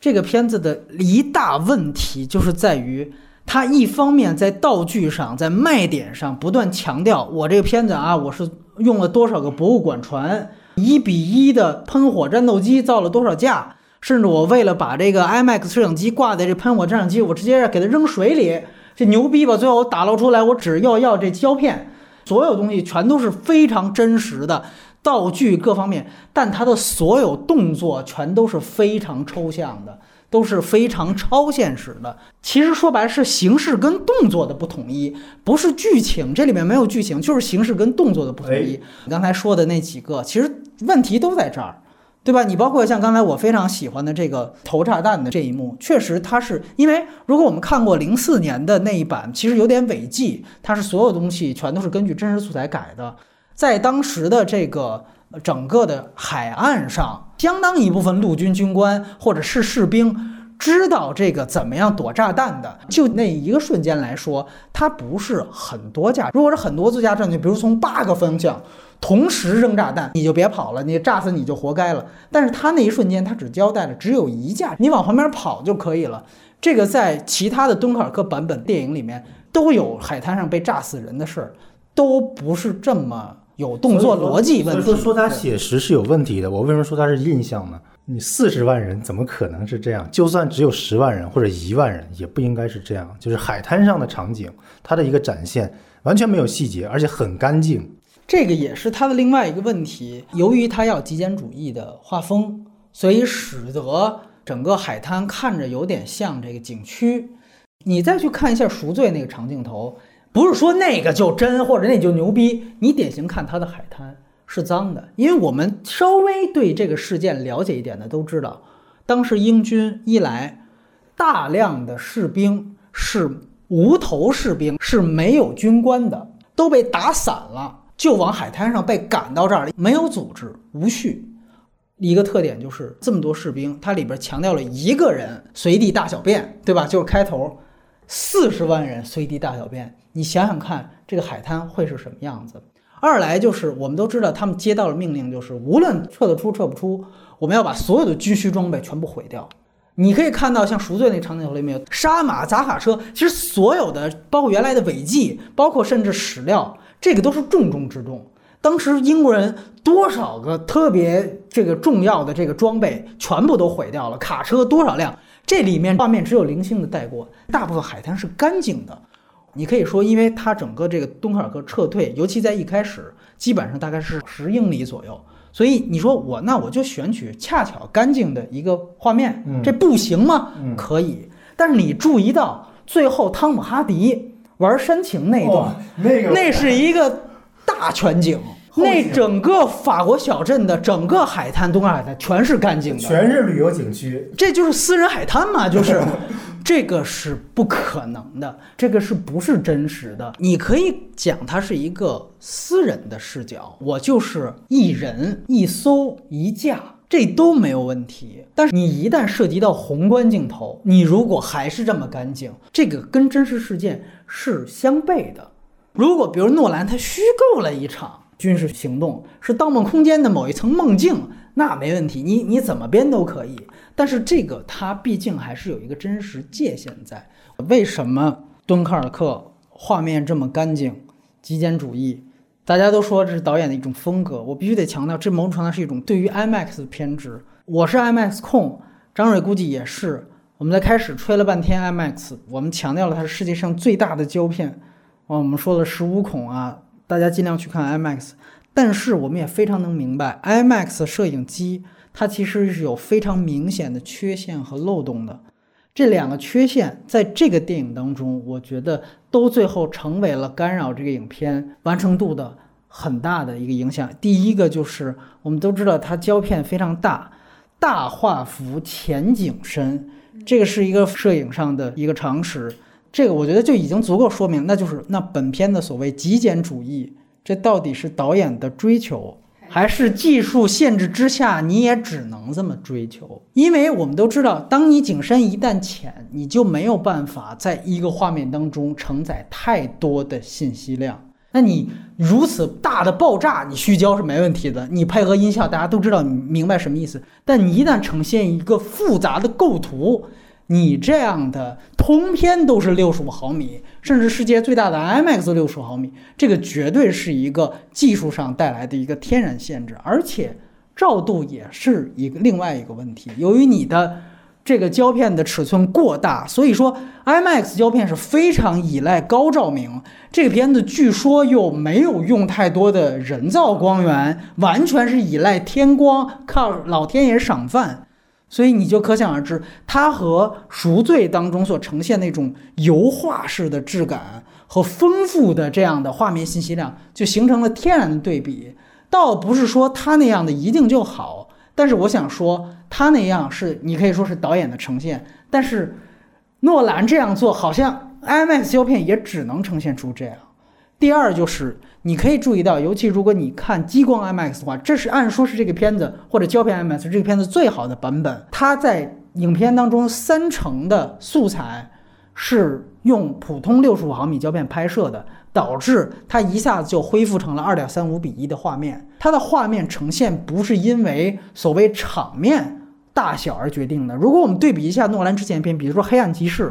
这个片子的一大问题就是在于。他一方面在道具上，在卖点上不断强调，我这个片子啊，我是用了多少个博物馆船，一比一的喷火战斗机造了多少架，甚至我为了把这个 IMAX 摄影机挂在这喷火战斗机，我直接给它扔水里，这牛逼吧？最后我打捞出来，我只要要这胶片，所有东西全都是非常真实的道具各方面，但它的所有动作全都是非常抽象的。都是非常超现实的。其实说白了是形式跟动作的不统一，不是剧情。这里面没有剧情，就是形式跟动作的不统一。你刚才说的那几个，其实问题都在这儿，对吧？你包括像刚才我非常喜欢的这个投炸弹的这一幕，确实它是因为如果我们看过零四年的那一版，其实有点违纪，它是所有东西全都是根据真实素材改的，在当时的这个。整个的海岸上，相当一部分陆军军官或者是士兵知道这个怎么样躲炸弹的。就那一个瞬间来说，它不是很多架。如果是很多架战队，比如从八个方向同时扔炸弹，你就别跑了，你炸死你就活该了。但是他那一瞬间，他只交代了只有一架，你往旁边跑就可以了。这个在其他的敦刻尔克版本电影里面都有海滩上被炸死人的事儿，都不是这么。有动作逻辑问题，所以说说它写实是有问题的。我为什么说它是印象呢？你四十万人怎么可能是这样？就算只有十万人或者一万人，也不应该是这样。就是海滩上的场景，它的一个展现完全没有细节，而且很干净。这个也是它的另外一个问题。由于它要极简主义的画风，所以使得整个海滩看着有点像这个景区。你再去看一下《赎罪》那个长镜头。不是说那个就真或者那就牛逼，你典型看它的海滩是脏的，因为我们稍微对这个事件了解一点的都知道，当时英军一来，大量的士兵是无头士兵，是没有军官的，都被打散了，就往海滩上被赶到这儿了，没有组织，无序。一个特点就是这么多士兵，它里边强调了一个人随地大小便，对吧？就是开头。四十万人随地大小便，你想想看，这个海滩会是什么样子？二来就是我们都知道，他们接到了命令，就是无论撤得出撤不出，我们要把所有的军需装备全部毁掉。你可以看到，像赎罪那场景里面有杀马、砸卡车，其实所有的，包括原来的违纪，包括甚至史料，这个都是重中之重。当时英国人多少个特别这个重要的这个装备全部都毁掉了，卡车多少辆？这里面画面只有零星的带过，大部分海滩是干净的。你可以说，因为它整个这个敦刻尔克撤退，尤其在一开始，基本上大概是十英里左右，所以你说我那我就选取恰巧干净的一个画面，这不行吗？可以。但是你注意到最后汤姆哈迪玩煽情那一段，那个那是一个大全景，那整个法国小镇的整个海滩，东岸海滩全是干净的，全是旅游景区，这就是私人海滩嘛，就是。这个是不可能的，这个是不是真实的？你可以讲它是一个私人的视角，我就是一人一艘一架，这都没有问题。但是你一旦涉及到宏观镜头，你如果还是这么干净，这个跟真实事件是相悖的。如果比如诺兰他虚构了一场军事行动，是《盗梦空间》的某一层梦境，那没问题，你你怎么编都可以。但是这个它毕竟还是有一个真实界限在。为什么敦刻尔克画面这么干净？极简主义，大家都说这是导演的一种风格。我必须得强调，这某种程度上是一种对于 IMAX 的偏执。我是 IMAX 控，张蕊估计也是。我们在开始吹了半天 IMAX，我们强调了它是世界上最大的胶片。啊，我们说了十五孔啊，大家尽量去看 IMAX。但是我们也非常能明白，IMAX 摄影机。它其实是有非常明显的缺陷和漏洞的，这两个缺陷在这个电影当中，我觉得都最后成为了干扰这个影片完成度的很大的一个影响。第一个就是我们都知道它胶片非常大，大画幅前景深，这个是一个摄影上的一个常识，这个我觉得就已经足够说明，那就是那本片的所谓极简主义，这到底是导演的追求。还是技术限制之下，你也只能这么追求，因为我们都知道，当你景深一旦浅，你就没有办法在一个画面当中承载太多的信息量。那你如此大的爆炸，你虚焦是没问题的，你配合音效，大家都知道，你明白什么意思。但你一旦呈现一个复杂的构图，你这样的通篇都是六十五毫米，甚至世界最大的 IMAX 六十毫米，这个绝对是一个技术上带来的一个天然限制，而且照度也是一个另外一个问题。由于你的这个胶片的尺寸过大，所以说 IMAX 胶片是非常依赖高照明。这个片子据说又没有用太多的人造光源，完全是依赖天光，靠老天爷赏饭。所以你就可想而知，它和《赎罪》当中所呈现那种油画式的质感和丰富的这样的画面信息量，就形成了天然的对比。倒不是说他那样的一定就好，但是我想说，他那样是你可以说是导演的呈现，但是诺兰这样做，好像 IMAX 胶片也只能呈现出这样。第二就是。你可以注意到，尤其如果你看激光 IMAX 的话，这是按说是这个片子或者胶片 IMAX 这个片子最好的版本。它在影片当中三成的素材是用普通六十五毫米胶片拍摄的，导致它一下子就恢复成了二点三五比一的画面。它的画面呈现不是因为所谓场面大小而决定的。如果我们对比一下诺兰之前片，比如说《黑暗骑士》，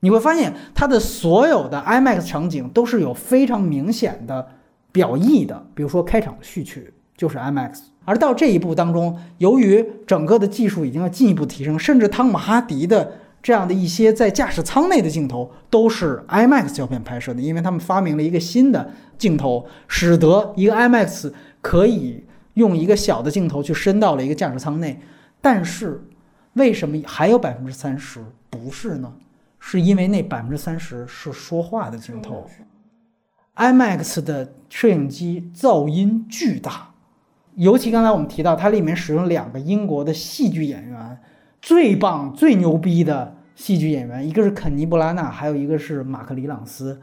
你会发现它的所有的 IMAX 场景都是有非常明显的。表意的，比如说开场的序曲就是 IMAX，而到这一步当中，由于整个的技术已经要进一步提升，甚至汤姆哈迪的这样的一些在驾驶舱内的镜头都是 IMAX 胶片拍摄的，因为他们发明了一个新的镜头，使得一个 IMAX 可以用一个小的镜头去伸到了一个驾驶舱内。但是为什么还有百分之三十不是呢？是因为那百分之三十是说话的镜头。IMAX 的摄影机噪音巨大，尤其刚才我们提到，它里面使用两个英国的戏剧演员，最棒、最牛逼的戏剧演员，一个是肯尼·布拉纳，还有一个是马克·里朗斯。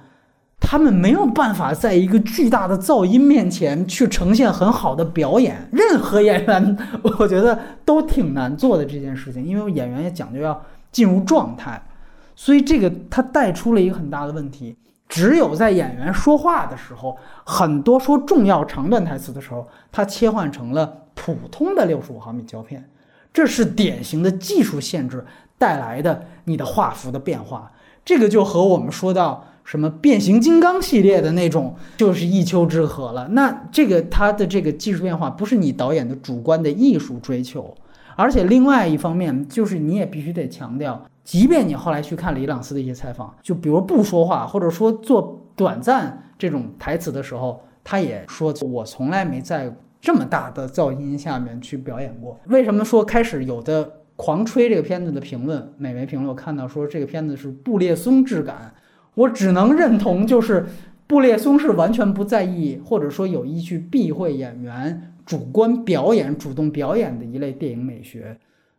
他们没有办法在一个巨大的噪音面前去呈现很好的表演。任何演员，我觉得都挺难做的这件事情，因为演员也讲究要进入状态，所以这个它带出了一个很大的问题。只有在演员说话的时候，很多说重要长段台词的时候，它切换成了普通的六十五毫米胶片，这是典型的技术限制带来的你的画幅的变化。这个就和我们说到什么变形金刚系列的那种就是一丘之貉了。那这个它的这个技术变化不是你导演的主观的艺术追求，而且另外一方面就是你也必须得强调。即便你后来去看李朗斯的一些采访，就比如不说话，或者说做短暂这种台词的时候，他也说：“我从来没在这么大的噪音下面去表演过。”为什么说开始有的狂吹这个片子的评论，美媒评论我看到说这个片子是布列松质感，我只能认同，就是布列松是完全不在意，或者说有意去避讳演员主观表演、主动表演的一类电影美学。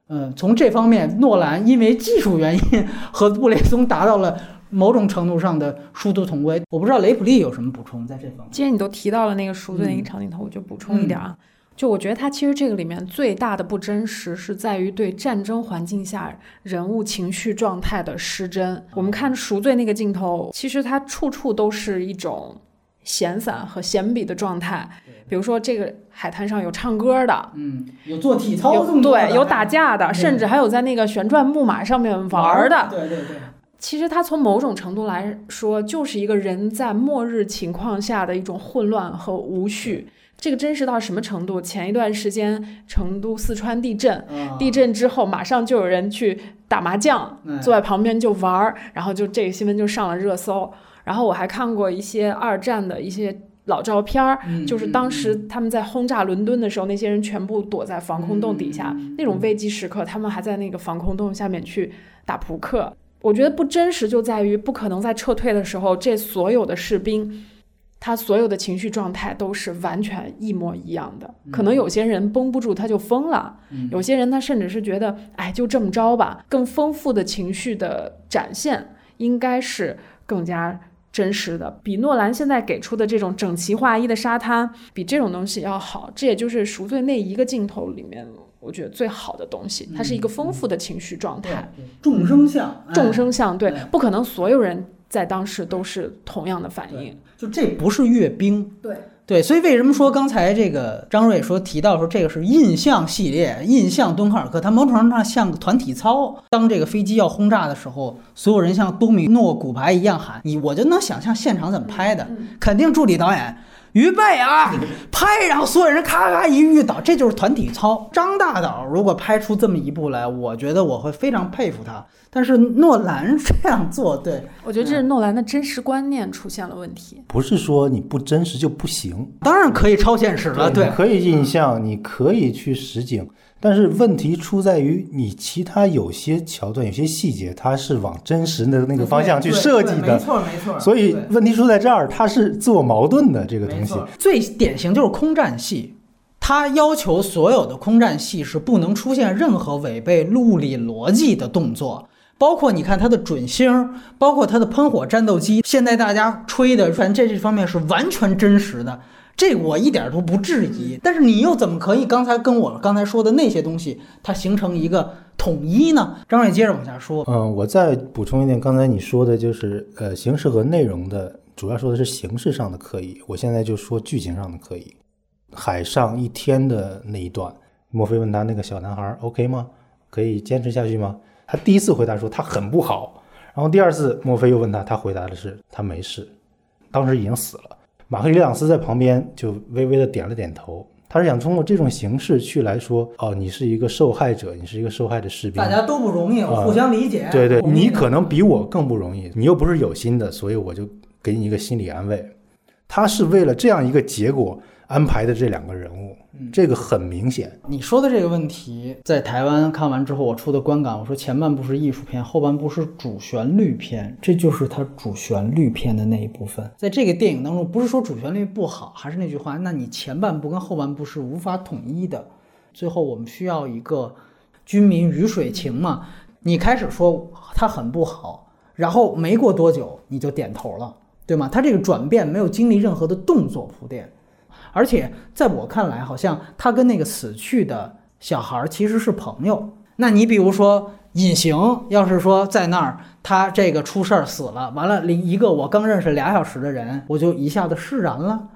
嗯，从这方面，诺兰因为技术原因 和布雷松达到了某种程度上的殊途同归。我不知道雷普利有什么补充在这方面。既然你都提到了那个赎罪那个场景头，我就补充一点啊。就我觉得他其实这个里面最大的不真实是在于对战争环境下人物情绪状态的失真。我们看赎罪那个镜头，其实它处处都是一种闲散和闲笔的状态。比如说这个海滩上有唱歌的，嗯，有做体操的，对，有打架的，甚至还有在那个旋转木马上面玩的。对对对。其实它从某种程度来说，就是一个人在末日情况下的一种混乱和无序。这个真实到什么程度？前一段时间成都、四川地震，地震之后马上就有人去打麻将，坐在旁边就玩儿，然后就这个新闻就上了热搜。然后我还看过一些二战的一些老照片儿，就是当时他们在轰炸伦敦的时候，那些人全部躲在防空洞底下，那种危机时刻，他们还在那个防空洞下面去打扑克。我觉得不真实就在于不可能在撤退的时候，这所有的士兵。他所有的情绪状态都是完全一模一样的，可能有些人绷不住他就疯了，有些人他甚至是觉得，哎，就这么着吧。更丰富的情绪的展现应该是更加真实的，比诺兰现在给出的这种整齐划一的沙滩，比这种东西要好。这也就是赎罪那一个镜头里面，我觉得最好的东西，它是一个丰富的情绪状态，众生相，众生相，对，不可能所有人。在当时都是同样的反应，就这不是阅兵，对对，所以为什么说刚才这个张瑞说提到说这个是印象系列，印象敦刻尔克，它某种程度上像个团体操。当这个飞机要轰炸的时候，所有人像多米诺骨牌一样喊，你我就能想象现场怎么拍的，肯定助理导演。预备啊，拍！然后所有人咔咔一遇到，这就是团体操。张大导如果拍出这么一部来，我觉得我会非常佩服他。但是诺兰这样做，对我觉得这是诺兰的真实观念出现了问题。不是说你不真实就不行，当然可以超现实了，对，可以印象，你可以去实景。但是问题出在于，你其他有些桥段、有些细节，它是往真实的那个方向去设计的，没错没错。所以问题出在这儿，它是自我矛盾的这个东西。最典型就是空战戏，它要求所有的空战戏是不能出现任何违背物理逻辑的动作，包括你看它的准星，包括它的喷火战斗机。现在大家吹的，反正这这方面是完全真实的。这我一点都不质疑，但是你又怎么可以刚才跟我刚才说的那些东西，它形成一个统一呢？张瑞接着往下说。嗯，我再补充一点，刚才你说的就是呃形式和内容的，主要说的是形式上的刻意。我现在就说剧情上的刻意。海上一天的那一段，墨菲问他那个小男孩 OK 吗？可以坚持下去吗？他第一次回答说他很不好，然后第二次墨菲又问他，他回答的是他没事，当时已经死了。马克·里朗斯在旁边就微微的点了点头，他是想通过这种形式去来说，哦，你是一个受害者，你是一个受害的士兵，大家都不容易，互相理解。对对，你可能比我更不容易，你又不是有心的，所以我就给你一个心理安慰。他是为了这样一个结果。安排的这两个人物，这个很明显。你说的这个问题，在台湾看完之后，我出的观感，我说前半部是艺术片，后半部是主旋律片，这就是它主旋律片的那一部分。在这个电影当中，不是说主旋律不好，还是那句话，那你前半部跟后半部是无法统一的。最后我们需要一个军民鱼水情嘛？你开始说它很不好，然后没过多久你就点头了，对吗？它这个转变没有经历任何的动作铺垫。而且在我看来，好像他跟那个死去的小孩其实是朋友。那你比如说隐形，要是说在那儿，他这个出事儿死了，完了，一个我刚认识俩小时的人，我就一下子释然了。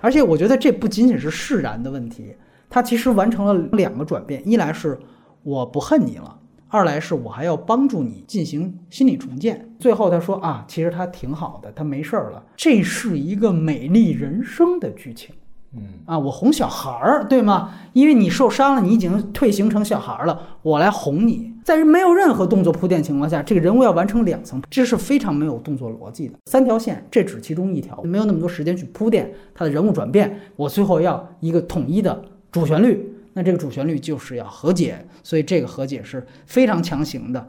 而且我觉得这不仅仅是释然的问题，他其实完成了两个转变：一来是我不恨你了，二来是我还要帮助你进行心理重建。最后他说啊，其实他挺好的，他没事儿了。这是一个美丽人生的剧情。嗯啊，我哄小孩儿，对吗？因为你受伤了，你已经退行成小孩了，我来哄你。在没有任何动作铺垫情况下，这个人物要完成两层，这是非常没有动作逻辑的。三条线，这只其中一条，没有那么多时间去铺垫他的人物转变。我最后要一个统一的主旋律，那这个主旋律就是要和解，所以这个和解是非常强行的。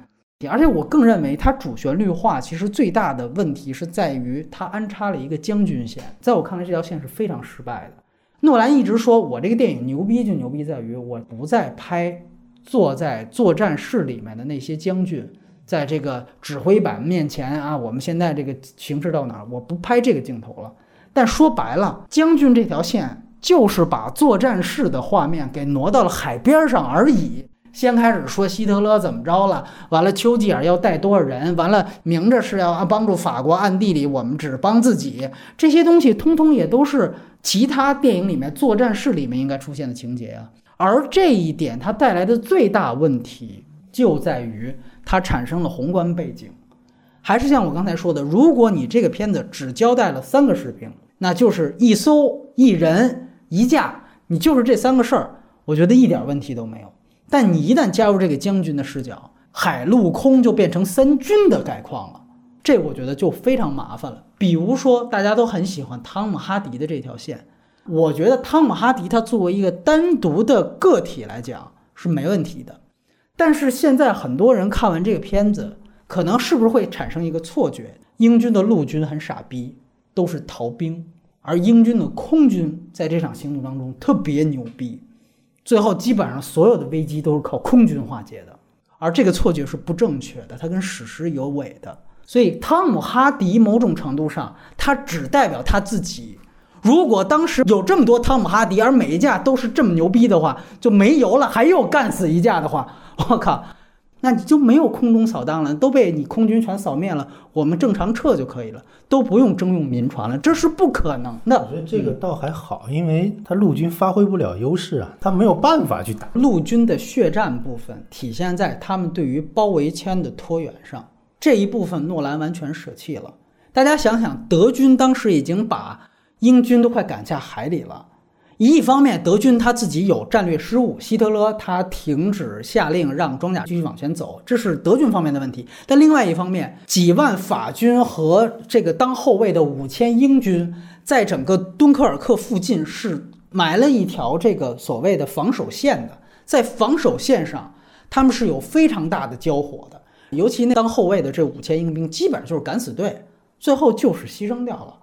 而且我更认为它主旋律化其实最大的问题是在于它安插了一个将军线，在我看来这条线是非常失败的。诺兰一直说我这个电影牛逼就牛逼在于我不再拍坐在作战室里面的那些将军，在这个指挥板面前啊，我们现在这个形势到哪儿，我不拍这个镜头了。但说白了，将军这条线就是把作战室的画面给挪到了海边上而已。先开始说希特勒怎么着了，完了丘吉尔要带多少人，完了明着是要帮助法国，暗地里我们只帮自己。这些东西通通也都是其他电影里面作战室里面应该出现的情节啊。而这一点它带来的最大问题就在于它产生了宏观背景。还是像我刚才说的，如果你这个片子只交代了三个士兵。那就是一艘一人一架，你就是这三个事儿，我觉得一点问题都没有。但你一旦加入这个将军的视角，海陆空就变成三军的概况了，这我觉得就非常麻烦了。比如说，大家都很喜欢汤姆哈迪的这条线，我觉得汤姆哈迪他作为一个单独的个体来讲是没问题的。但是现在很多人看完这个片子，可能是不是会产生一个错觉：英军的陆军很傻逼。都是逃兵，而英军的空军在这场行动当中特别牛逼，最后基本上所有的危机都是靠空军化解的，而这个错觉是不正确的，它跟史实有违的。所以汤姆哈迪某种程度上，他只代表他自己。如果当时有这么多汤姆哈迪，而每一架都是这么牛逼的话，就没油了，还又干死一架的话，我靠！那你就没有空中扫荡了，都被你空军全扫灭了，我们正常撤就可以了，都不用征用民船了，这是不可能的。我觉得这个倒还好，因为他陆军发挥不了优势啊，他没有办法去打。陆军的血战部分体现在他们对于包围圈的拖远上，这一部分诺兰完全舍弃了。大家想想，德军当时已经把英军都快赶下海里了。一方面，德军他自己有战略失误，希特勒他停止下令让装甲继续往前走，这是德军方面的问题。但另外一方面，几万法军和这个当后卫的五千英军，在整个敦刻尔克附近是埋了一条这个所谓的防守线的，在防守线上，他们是有非常大的交火的，尤其那当后卫的这五千英兵，基本上就是敢死队，最后就是牺牲掉了。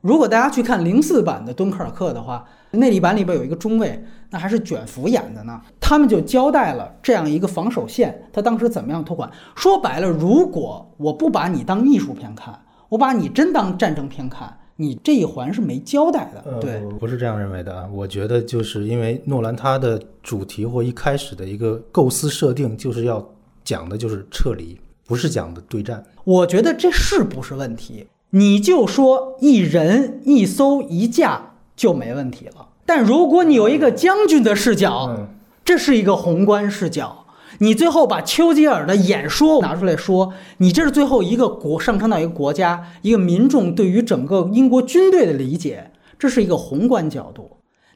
如果大家去看零四版的敦刻尔克的话，内地版里边有一个中卫，那还是卷福演的呢。他们就交代了这样一个防守线，他当时怎么样托管。说白了，如果我不把你当艺术片看，我把你真当战争片看，你这一环是没交代的。对，不是这样认为的啊。我觉得就是因为诺兰他的主题或一开始的一个构思设定，就是要讲的就是撤离，不是讲的对战。我觉得这是不是问题？你就说一人一艘一架就没问题了，但如果你有一个将军的视角，这是一个宏观视角，你最后把丘吉尔的演说拿出来说，你这是最后一个国上升到一个国家一个民众对于整个英国军队的理解，这是一个宏观角度。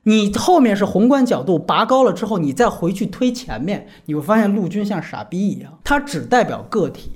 你后面是宏观角度拔高了之后，你再回去推前面，你会发现陆军像傻逼一样，它只代表个体。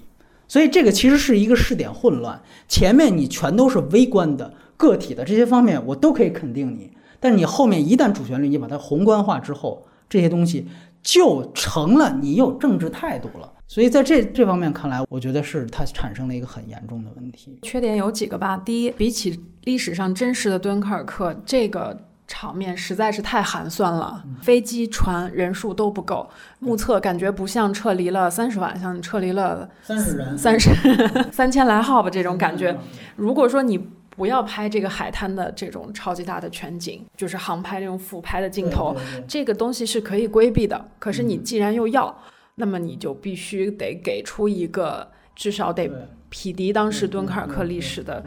所以这个其实是一个试点混乱，前面你全都是微观的个体的这些方面，我都可以肯定你。但是你后面一旦主旋律你把它宏观化之后，这些东西就成了你有政治态度了。所以在这这方面看来，我觉得是它产生了一个很严重的问题。缺点有几个吧？第一，比起历史上真实的敦刻尔克，这个。场面实在是太寒酸了，飞机、船人数都不够，目测感觉不像撤离了三十万，像撤离了三十人、三十 三千来号吧，这种感觉。如果说你不要拍这个海滩的这种超级大的全景，就是航拍这种俯拍的镜头，这个东西是可以规避的。可是你既然又要，那么你就必须得给出一个至少得匹敌当时敦刻尔克历史的。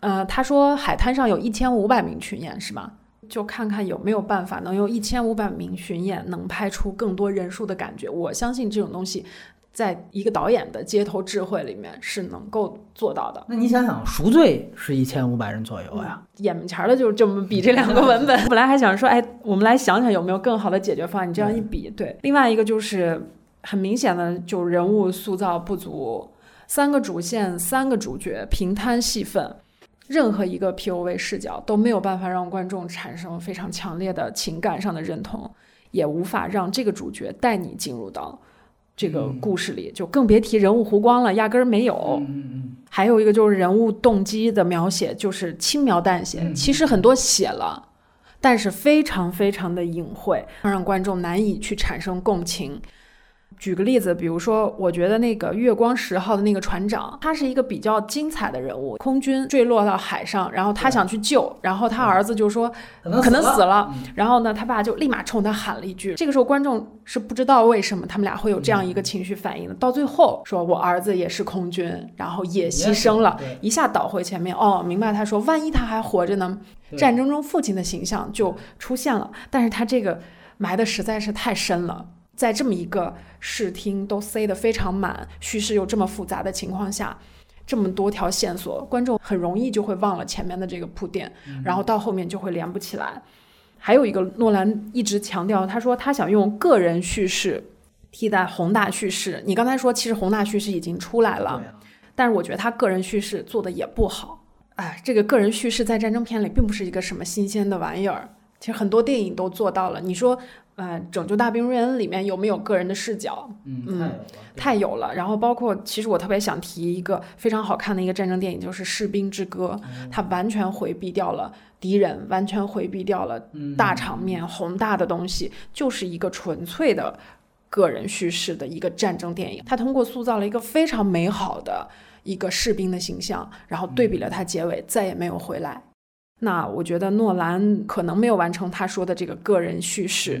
呃，他说海滩上有一千五百名群演，是吗？就看看有没有办法能用一千五百名巡演能拍出更多人数的感觉。我相信这种东西，在一个导演的街头智慧里面是能够做到的。那你想想，赎罪是一千五百人左右呀，眼前的就是这么比这两个文本。本来还想说，哎，我们来想想有没有更好的解决方案。你这样一比，对。另外一个就是很明显的，就人物塑造不足，三个主线，三个主角，平摊戏份。任何一个 POV 视角都没有办法让观众产生非常强烈的情感上的认同，也无法让这个主角带你进入到这个故事里，就更别提人物弧光了，压根儿没有。嗯嗯。还有一个就是人物动机的描写，就是轻描淡写，其实很多写了，但是非常非常的隐晦，让观众难以去产生共情。举个例子，比如说，我觉得那个月光十号的那个船长，他是一个比较精彩的人物。空军坠落到海上，然后他想去救，然后他儿子就说可能死了，然后呢，他爸就立马冲他喊了一句。这个时候观众是不知道为什么他们俩会有这样一个情绪反应的。到最后说我儿子也是空军，然后也牺牲了，一下倒回前面，哦，明白他说万一他还活着呢？战争中父亲的形象就出现了，但是他这个埋的实在是太深了。在这么一个视听都塞得非常满，叙事又这么复杂的情况下，这么多条线索，观众很容易就会忘了前面的这个铺垫，然后到后面就会连不起来。还有一个，诺兰一直强调，他说他想用个人叙事替代宏大叙事。你刚才说，其实宏大叙事已经出来了，但是我觉得他个人叙事做的也不好。哎，这个个人叙事在战争片里并不是一个什么新鲜的玩意儿，其实很多电影都做到了。你说。呃，拯救大兵瑞恩里面有没有个人的视角？嗯，太有了。然后包括，其实我特别想提一个非常好看的一个战争电影，就是《士兵之歌》，它完全回避掉了敌人，完全回避掉了大场面、宏大的东西，就是一个纯粹的个人叙事的一个战争电影。它通过塑造了一个非常美好的一个士兵的形象，然后对比了他结尾再也没有回来。那我觉得诺兰可能没有完成他说的这个个人叙事，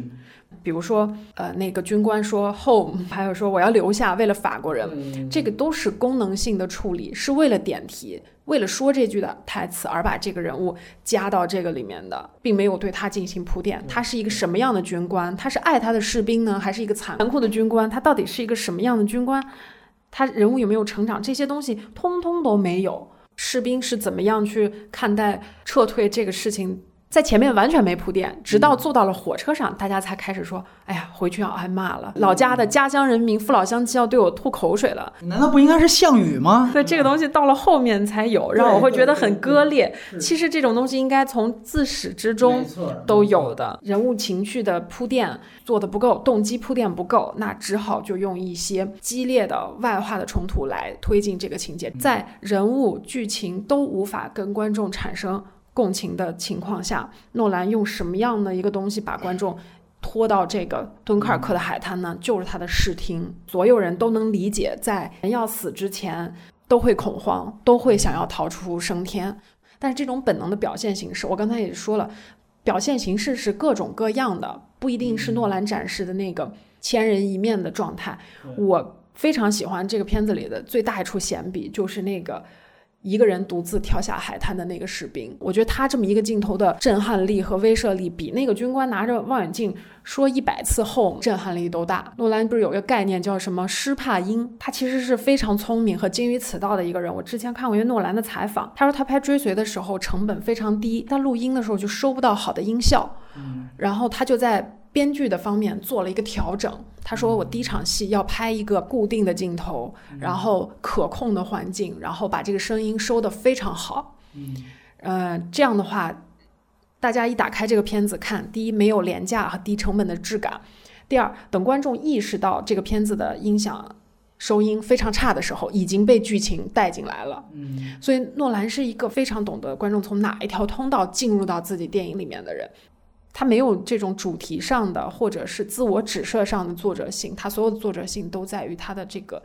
比如说，呃，那个军官说 home，还有说我要留下，为了法国人，这个都是功能性的处理，是为了点题，为了说这句的台词而把这个人物加到这个里面的，并没有对他进行铺垫。他是一个什么样的军官？他是爱他的士兵呢，还是一个残酷的军官？他到底是一个什么样的军官？他人物有没有成长？这些东西通通都没有。士兵是怎么样去看待撤退这个事情？在前面完全没铺垫，直到坐到了火车上，大家才开始说：“哎呀，回去要挨骂了，老家的家乡人民父老乡亲要对我吐口水了。”难道不应该是项羽吗？对这个东西到了后面才有，让我会觉得很割裂。其实这种东西应该从自始至终都有的。人物情绪的铺垫做的不够，动机铺垫不够，那只好就用一些激烈的外化的冲突来推进这个情节，在人物剧情都无法跟观众产生。共情的情况下，诺兰用什么样的一个东西把观众拖到这个敦刻尔克的海滩呢？就是他的视听，所有人都能理解，在人要死之前都会恐慌，都会想要逃出升天。但是这种本能的表现形式，我刚才也说了，表现形式是各种各样的，不一定是诺兰展示的那个千人一面的状态。我非常喜欢这个片子里的最大一处显笔，就是那个。一个人独自跳下海滩的那个士兵，我觉得他这么一个镜头的震撼力和威慑力，比那个军官拿着望远镜说一百次后震撼力都大。诺兰不是有一个概念叫什么“施帕因”，他其实是非常聪明和精于此道的一个人。我之前看过一个诺兰的采访，他说他拍《追随》的时候成本非常低，他录音的时候就收不到好的音效，然后他就在。编剧的方面做了一个调整，他说我第一场戏要拍一个固定的镜头，然后可控的环境，然后把这个声音收得非常好。嗯，呃，这样的话，大家一打开这个片子看，第一没有廉价和低成本的质感，第二等观众意识到这个片子的音响收音非常差的时候，已经被剧情带进来了。嗯，所以诺兰是一个非常懂得观众从哪一条通道进入到自己电影里面的人。他没有这种主题上的或者是自我指涉上的作者性，他所有的作者性都在于他的这个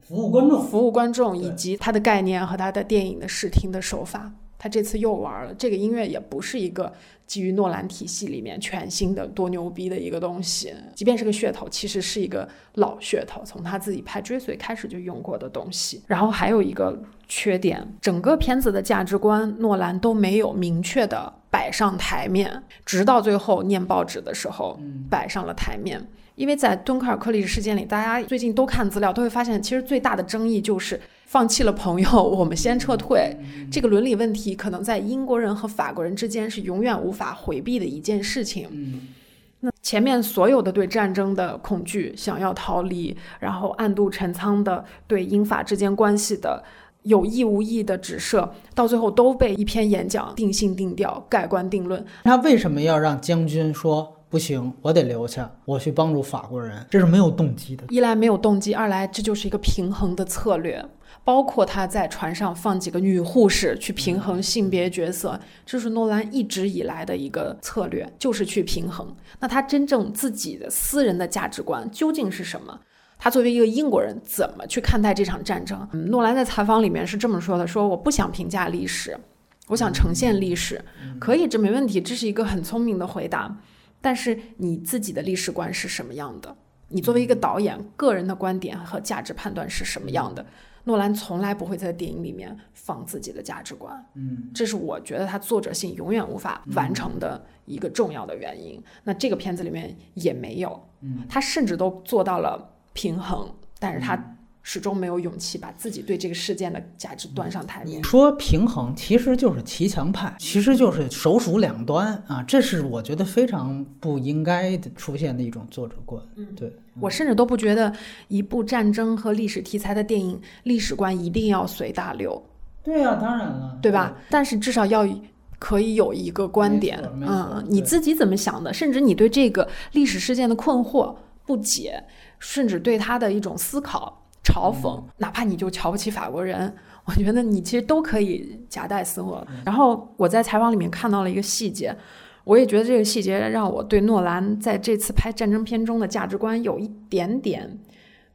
服务观众、服务观众以及他的概念和他的电影的视听的手法。他这次又玩了，这个音乐也不是一个基于诺兰体系里面全新的多牛逼的一个东西，即便是个噱头，其实是一个老噱头，从他自己拍《追随》开始就用过的东西。然后还有一个缺点，整个片子的价值观，诺兰都没有明确的摆上台面，直到最后念报纸的时候摆上了台面。因为在敦刻尔克历史事件里，大家最近都看资料，都会发现，其实最大的争议就是放弃了朋友，我们先撤退。这个伦理问题，可能在英国人和法国人之间是永远无法回避的一件事情。那前面所有的对战争的恐惧、想要逃离，然后暗度陈仓的对英法之间关系的有意无意的指涉，到最后都被一篇演讲定性定调、盖棺定论。他为什么要让将军说？不行，我得留下，我去帮助法国人，这是没有动机的。一来没有动机，二来这就是一个平衡的策略。包括他在船上放几个女护士去平衡性别角色，这是诺兰一直以来的一个策略，就是去平衡。那他真正自己的私人的价值观究竟是什么？他作为一个英国人，怎么去看待这场战争？嗯诺兰在采访里面是这么说的：说我不想评价历史，我想呈现历史。可以，这没问题，这是一个很聪明的回答。但是你自己的历史观是什么样的？你作为一个导演，个人的观点和价值判断是什么样的？诺兰从来不会在电影里面放自己的价值观，嗯，这是我觉得他作者性永远无法完成的一个重要的原因。那这个片子里面也没有，嗯，他甚至都做到了平衡，但是他。始终没有勇气把自己对这个事件的价值端上台面。说平衡其实就是骑墙派，其实就是首鼠两端啊，这是我觉得非常不应该出现的一种作者观。嗯，对我甚至都不觉得一部战争和历史题材的电影历史观一定要随大流。对呀，当然了，对吧？但是至少要可以有一个观点，嗯，你自己怎么想的？甚至你对这个历史事件的困惑、不解，甚至对他的一种思考。嘲讽，哪怕你就瞧不起法国人，我觉得你其实都可以夹带私货。然后我在采访里面看到了一个细节，我也觉得这个细节让我对诺兰在这次拍战争片中的价值观有一点点，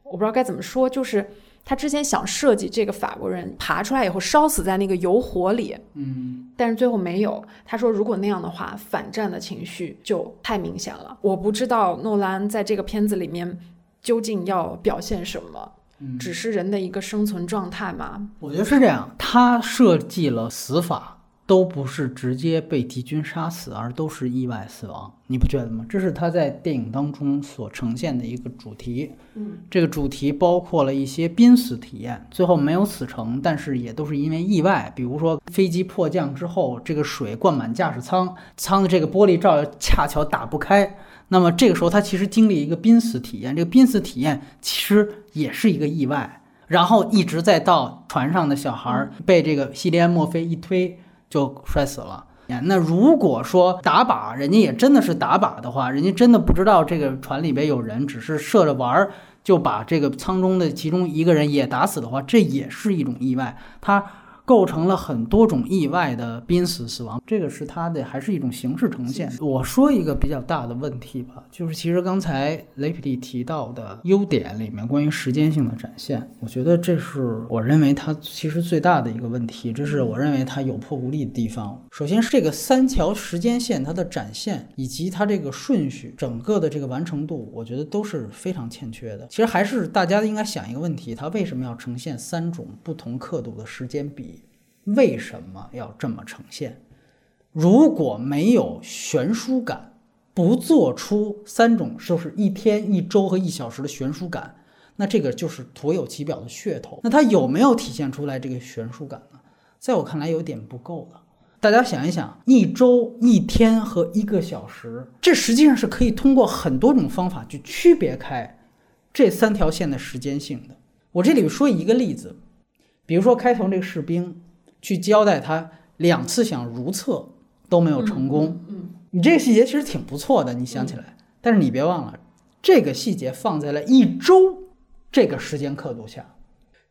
我不知道该怎么说，就是他之前想设计这个法国人爬出来以后烧死在那个油火里，嗯，但是最后没有。他说如果那样的话，反战的情绪就太明显了。我不知道诺兰在这个片子里面究竟要表现什么。只是人的一个生存状态吗？我觉得是这样。他设计了死法都不是直接被敌军杀死，而都是意外死亡，你不觉得吗？这是他在电影当中所呈现的一个主题。嗯，这个主题包括了一些濒死体验，最后没有死成，但是也都是因为意外。比如说飞机迫降之后，这个水灌满驾驶舱，舱的这个玻璃罩恰巧打不开。那么这个时候，他其实经历一个濒死体验，这个濒死体验其实也是一个意外，然后一直再到船上的小孩被这个西利安·墨菲一推就摔死了。那如果说打靶，人家也真的是打靶的话，人家真的不知道这个船里边有人，只是射着玩儿就把这个舱中的其中一个人也打死的话，这也是一种意外。他。构成了很多种意外的濒死死亡，这个是它的还是一种形式呈现。我说一个比较大的问题吧，就是其实刚才雷皮蒂提到的优点里面关于时间性的展现，我觉得这是我认为它其实最大的一个问题，这是我认为它有破无立的地方。首先是这个三条时间线它的展现以及它这个顺序，整个的这个完成度，我觉得都是非常欠缺的。其实还是大家应该想一个问题，它为什么要呈现三种不同刻度的时间比？为什么要这么呈现？如果没有悬殊感，不做出三种就是一天、一周和一小时的悬殊感，那这个就是徒有其表的噱头。那它有没有体现出来这个悬殊感呢？在我看来，有点不够了。大家想一想，一周、一天和一个小时，这实际上是可以通过很多种方法去区别开这三条线的时间性的。我这里说一个例子，比如说开头这个士兵。去交代他两次想如厕都没有成功，嗯，你这个细节其实挺不错的，你想起来，但是你别忘了，这个细节放在了一周这个时间刻度下，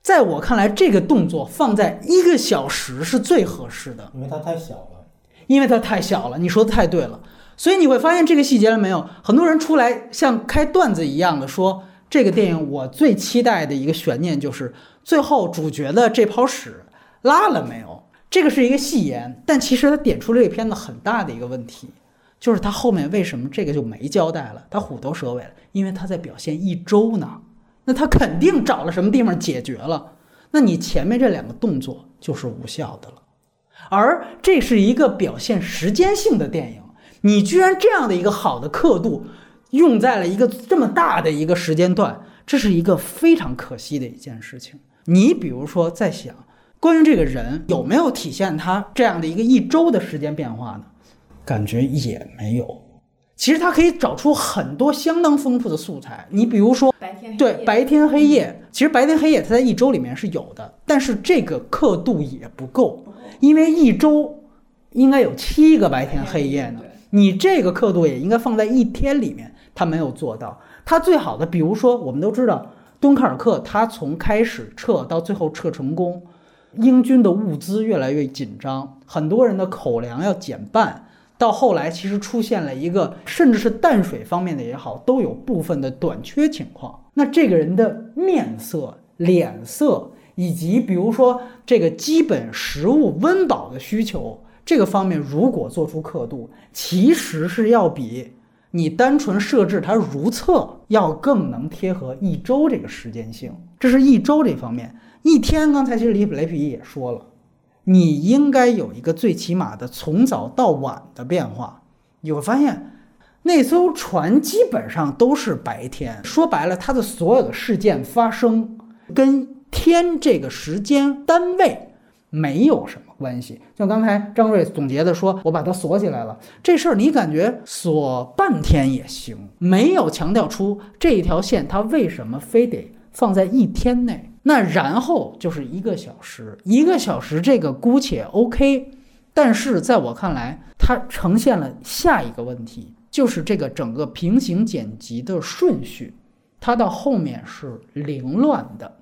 在我看来，这个动作放在一个小时是最合适的，因为它太小了，因为它太小了，你说的太对了，所以你会发现这个细节了没有？很多人出来像开段子一样的说，这个电影我最期待的一个悬念就是最后主角的这泡屎。拉了没有？这个是一个戏言，但其实他点出了这个片子很大的一个问题，就是他后面为什么这个就没交代了？他虎头蛇尾了，因为他在表现一周呢，那他肯定找了什么地方解决了，那你前面这两个动作就是无效的了。而这是一个表现时间性的电影，你居然这样的一个好的刻度用在了一个这么大的一个时间段，这是一个非常可惜的一件事情。你比如说在想。关于这个人有没有体现他这样的一个一周的时间变化呢？感觉也没有。其实他可以找出很多相当丰富的素材。你比如说，白天对白天黑夜，其实白天黑夜他在一周里面是有的，但是这个刻度也不够，因为一周应该有七个白天黑夜呢。你这个刻度也应该放在一天里面，他没有做到。他最好的，比如说，我们都知道敦刻尔克，他从开始撤到最后撤成功，英军的物资越来越紧张，很多人的口粮要减半，到后来其实出现了一个，甚至是淡水方面的也好，都有部分的短缺情况。那这个人的面色、脸色，以及比如说这个基本食物温饱的需求。这个方面如果做出刻度，其实是要比你单纯设置它如厕要更能贴合一周这个时间性。这是一周这方面，一天刚才其实李普雷皮也说了，你应该有一个最起码的从早到晚的变化。你会发现，那艘船基本上都是白天，说白了，它的所有的事件发生跟天这个时间单位没有什么。关系，像刚才张瑞总结的说，我把它锁起来了，这事儿你感觉锁半天也行，没有强调出这一条线它为什么非得放在一天内。那然后就是一个小时，一个小时这个姑且 OK，但是在我看来，它呈现了下一个问题，就是这个整个平行剪辑的顺序，它到后面是凌乱的。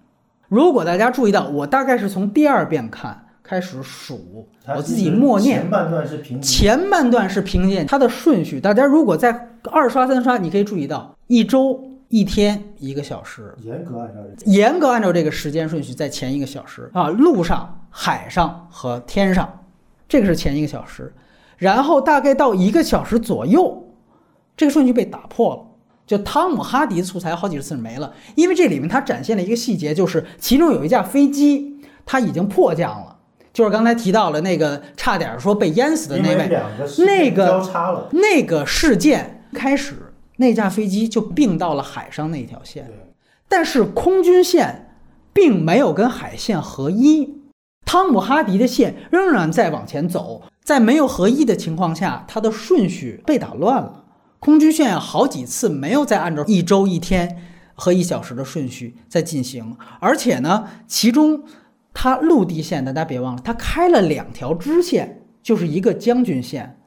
如果大家注意到，我大概是从第二遍看。开始数，我自己默念。前半段是平，前半段是平键，它的顺序，大家如果在二刷三刷，你可以注意到一周、一天、一个小时，严格按照严格按照这个时间顺序，在前一个小时。啊，陆上、海上和天上，这个是前一个小时，然后大概到一个小时左右，这个顺序被打破了，就汤姆哈迪的素材好几十次没了，因为这里面它展现了一个细节，就是其中有一架飞机，它已经迫降了。就是刚才提到了那个差点说被淹死的那位，那个交叉了，那个事件开始，那架飞机就并到了海上那条线，但是空军线并没有跟海线合一，汤姆哈迪的线仍然在往前走，在没有合一的情况下，它的顺序被打乱了，空军线好几次没有再按照一周一天和一小时的顺序在进行，而且呢，其中。它陆地线，大家别忘了，它开了两条支线，就是一个将军线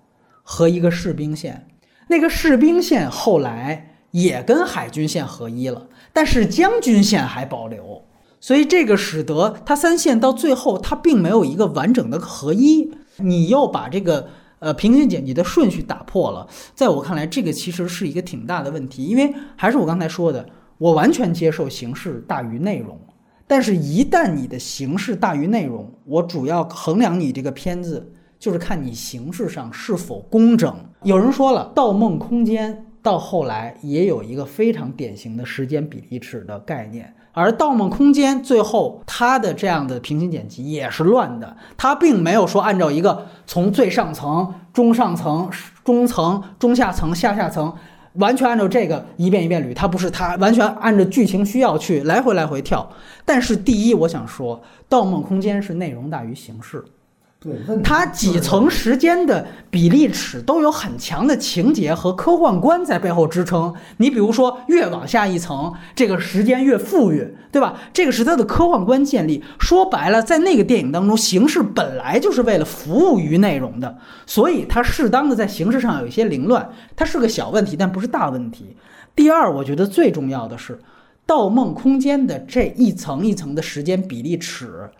和一个士兵线。那个士兵线后来也跟海军线合一了，但是将军线还保留。所以这个使得它三线到最后它并没有一个完整的合一。你又把这个呃平行剪辑的顺序打破了，在我看来，这个其实是一个挺大的问题。因为还是我刚才说的，我完全接受形式大于内容。但是，一旦你的形式大于内容，我主要衡量你这个片子，就是看你形式上是否工整。有人说了，《盗梦空间》到后来也有一个非常典型的时间比例尺的概念，而《盗梦空间》最后它的这样的平行剪辑也是乱的，它并没有说按照一个从最上层、中上层、中层、中下层、下下层。完全按照这个一遍一遍捋，它不是它完全按照剧情需要去来回来回跳。但是第一，我想说，《盗梦空间》是内容大于形式。对，它几层时间的比例尺都有很强的情节和科幻观在背后支撑。你比如说，越往下一层，这个时间越富裕，对吧？这个是它的科幻观建立。说白了，在那个电影当中，形式本来就是为了服务于内容的，所以它适当的在形式上有一些凌乱，它是个小问题，但不是大问题。第二，我觉得最重要的是，《盗梦空间》的这一层一层的时间比例尺，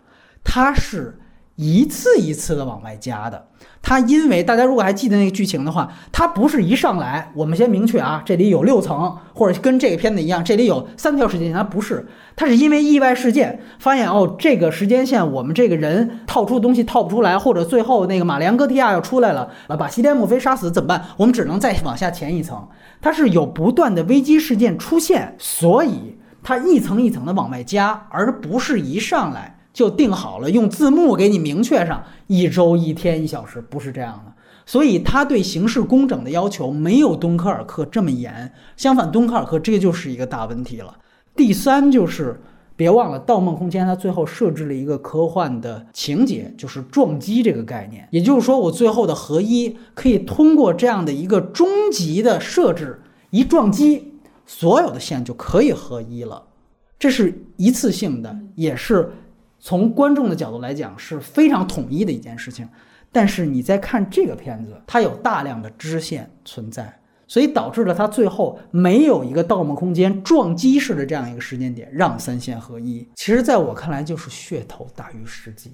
它是。一次一次的往外加的，它因为大家如果还记得那个剧情的话，它不是一上来我们先明确啊，这里有六层，或者跟这个片子一样，这里有三条时间线，它不是，它是因为意外事件发现哦，这个时间线我们这个人套出的东西套不出来，或者最后那个玛丽安戈蒂亚要出来了，啊，把西甸墨菲杀死怎么办？我们只能再往下填一层，它是有不断的危机事件出现，所以它一层一层的往外加，而不是一上来。就定好了，用字幕给你明确上一周一天一小时，不是这样的。所以他对形式工整的要求没有敦刻尔克这么严。相反，敦刻尔克这个就是一个大问题了。第三就是别忘了，《盗梦空间》它最后设置了一个科幻的情节，就是撞击这个概念。也就是说，我最后的合一可以通过这样的一个终极的设置，一撞击，所有的线就可以合一了。这是一次性的，也是。从观众的角度来讲是非常统一的一件事情，但是你在看这个片子，它有大量的支线存在，所以导致了它最后没有一个盗梦空间撞击式的这样一个时间点，让三线合一。其实，在我看来，就是噱头大于实际。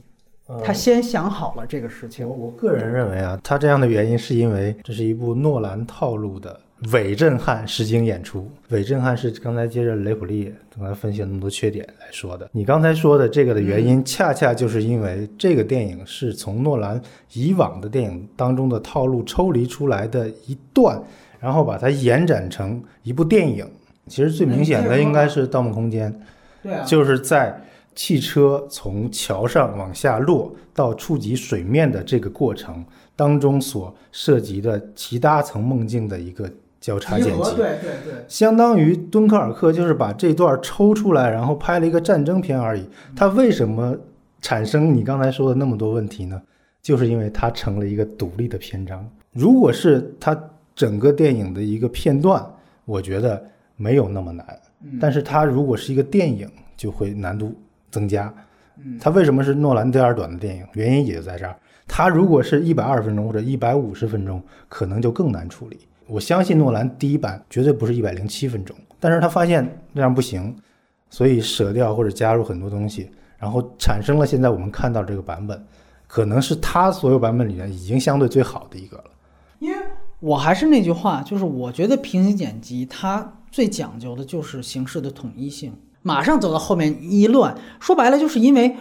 他先想好了这个事情。我个人认为啊，他这样的原因是因为这是一部诺兰套路的伪震撼实景演出。伪震撼是刚才接着雷普利刚才分析了那么多缺点来说的。你刚才说的这个的原因，恰恰就是因为这个电影是从诺兰以往的电影当中的套路抽离出来的一段，然后把它延展成一部电影。其实最明显的应该是《盗梦空间》，对啊，就是在。汽车从桥上往下落到触及水面的这个过程当中所涉及的其他层梦境的一个交叉剪辑，对对对，相当于敦刻尔克就是把这段抽出来，然后拍了一个战争片而已。它为什么产生你刚才说的那么多问题呢？就是因为它成了一个独立的篇章。如果是它整个电影的一个片段，我觉得没有那么难。但是它如果是一个电影，就会难度。增加，它为什么是诺兰第二短的电影？原因也就在这儿。它如果是一百二十分钟或者一百五十分钟，可能就更难处理。我相信诺兰第一版绝对不是一百零七分钟，但是他发现那样不行，所以舍掉或者加入很多东西，然后产生了现在我们看到这个版本，可能是他所有版本里面已经相对最好的一个了。因为我还是那句话，就是我觉得平行剪辑它最讲究的就是形式的统一性。马上走到后面一乱，说白了就是因为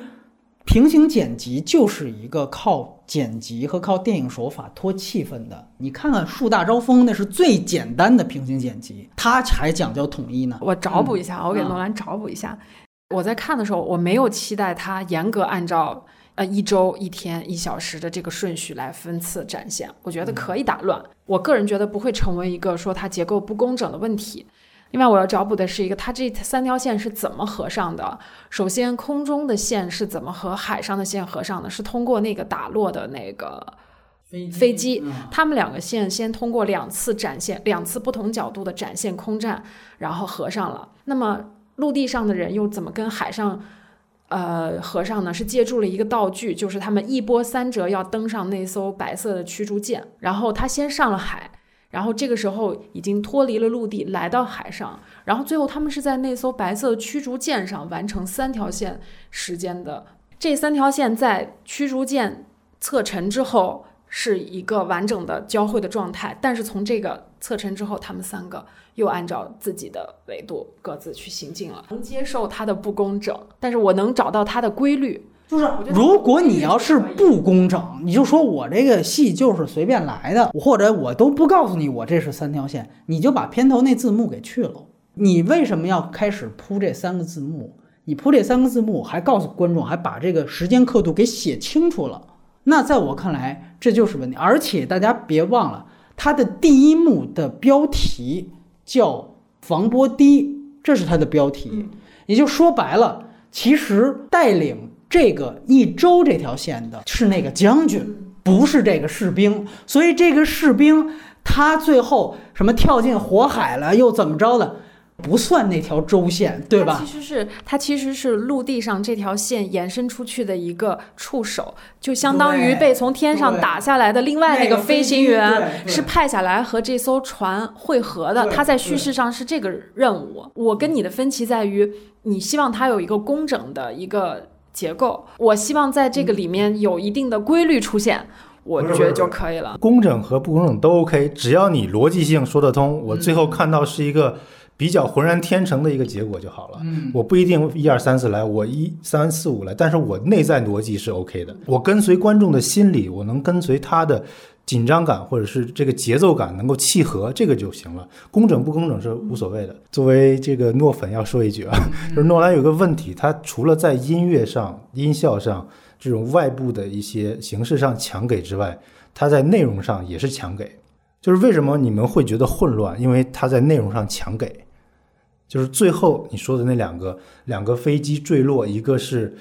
平行剪辑就是一个靠剪辑和靠电影手法拖气氛的。你看看《树大招风》，那是最简单的平行剪辑，它还讲究统一呢。我找补一下，我给诺兰找补一下。我在看的时候，我没有期待他严格按照呃一周、一天、一小时的这个顺序来分次展现，我觉得可以打乱。我个人觉得不会成为一个说它结构不工整的问题。另外，我要找补的是一个，它这三条线是怎么合上的？首先，空中的线是怎么和海上的线合上的？是通过那个打落的那个飞机，他们两个线先通过两次展现、两次不同角度的展现空战，然后合上了。那么，陆地上的人又怎么跟海上呃合上呢？是借助了一个道具，就是他们一波三折要登上那艘白色的驱逐舰，然后他先上了海。然后这个时候已经脱离了陆地，来到海上。然后最后他们是在那艘白色驱逐舰上完成三条线时间的。这三条线在驱逐舰侧沉之后是一个完整的交汇的状态，但是从这个侧沉之后，他们三个又按照自己的维度各自去行进了。能接受它的不工整，但是我能找到它的规律。就是，如果你要是不工整，你就说我这个戏就是随便来的，或者我都不告诉你我这是三条线，你就把片头那字幕给去了。你为什么要开始铺这三个字幕？你铺这三个字幕，还告诉观众，还把这个时间刻度给写清楚了。那在我看来，这就是问题。而且大家别忘了，它的第一幕的标题叫防波堤，这是它的标题。也就说白了，其实带领。这个一周这条线的是那个将军，不是这个士兵，所以这个士兵他最后什么跳进火海了，又怎么着的，不算那条周线，对吧？其实是他其实是陆地上这条线延伸出去的一个触手，就相当于被从天上打下来的另外那个飞行员是派下来和这艘船会合的。他在叙事上是这个任务。我跟你的分歧在于，你希望他有一个工整的一个。结构，我希望在这个里面有一定的规律出现，我觉得就可以了。工整和不工整都 OK，只要你逻辑性说得通，我最后看到是一个比较浑然天成的一个结果就好了。嗯，我不一定一二三四来，我一三四五来，但是我内在逻辑是 OK 的，我跟随观众的心理，我能跟随他的。紧张感或者是这个节奏感能够契合，这个就行了。工整不工整是无所谓的。作为这个诺粉要说一句啊，就是诺兰有个问题，他除了在音乐上、音效上这种外部的一些形式上强给之外，他在内容上也是强给。就是为什么你们会觉得混乱？因为他在内容上强给。就是最后你说的那两个两个飞机坠落，一个是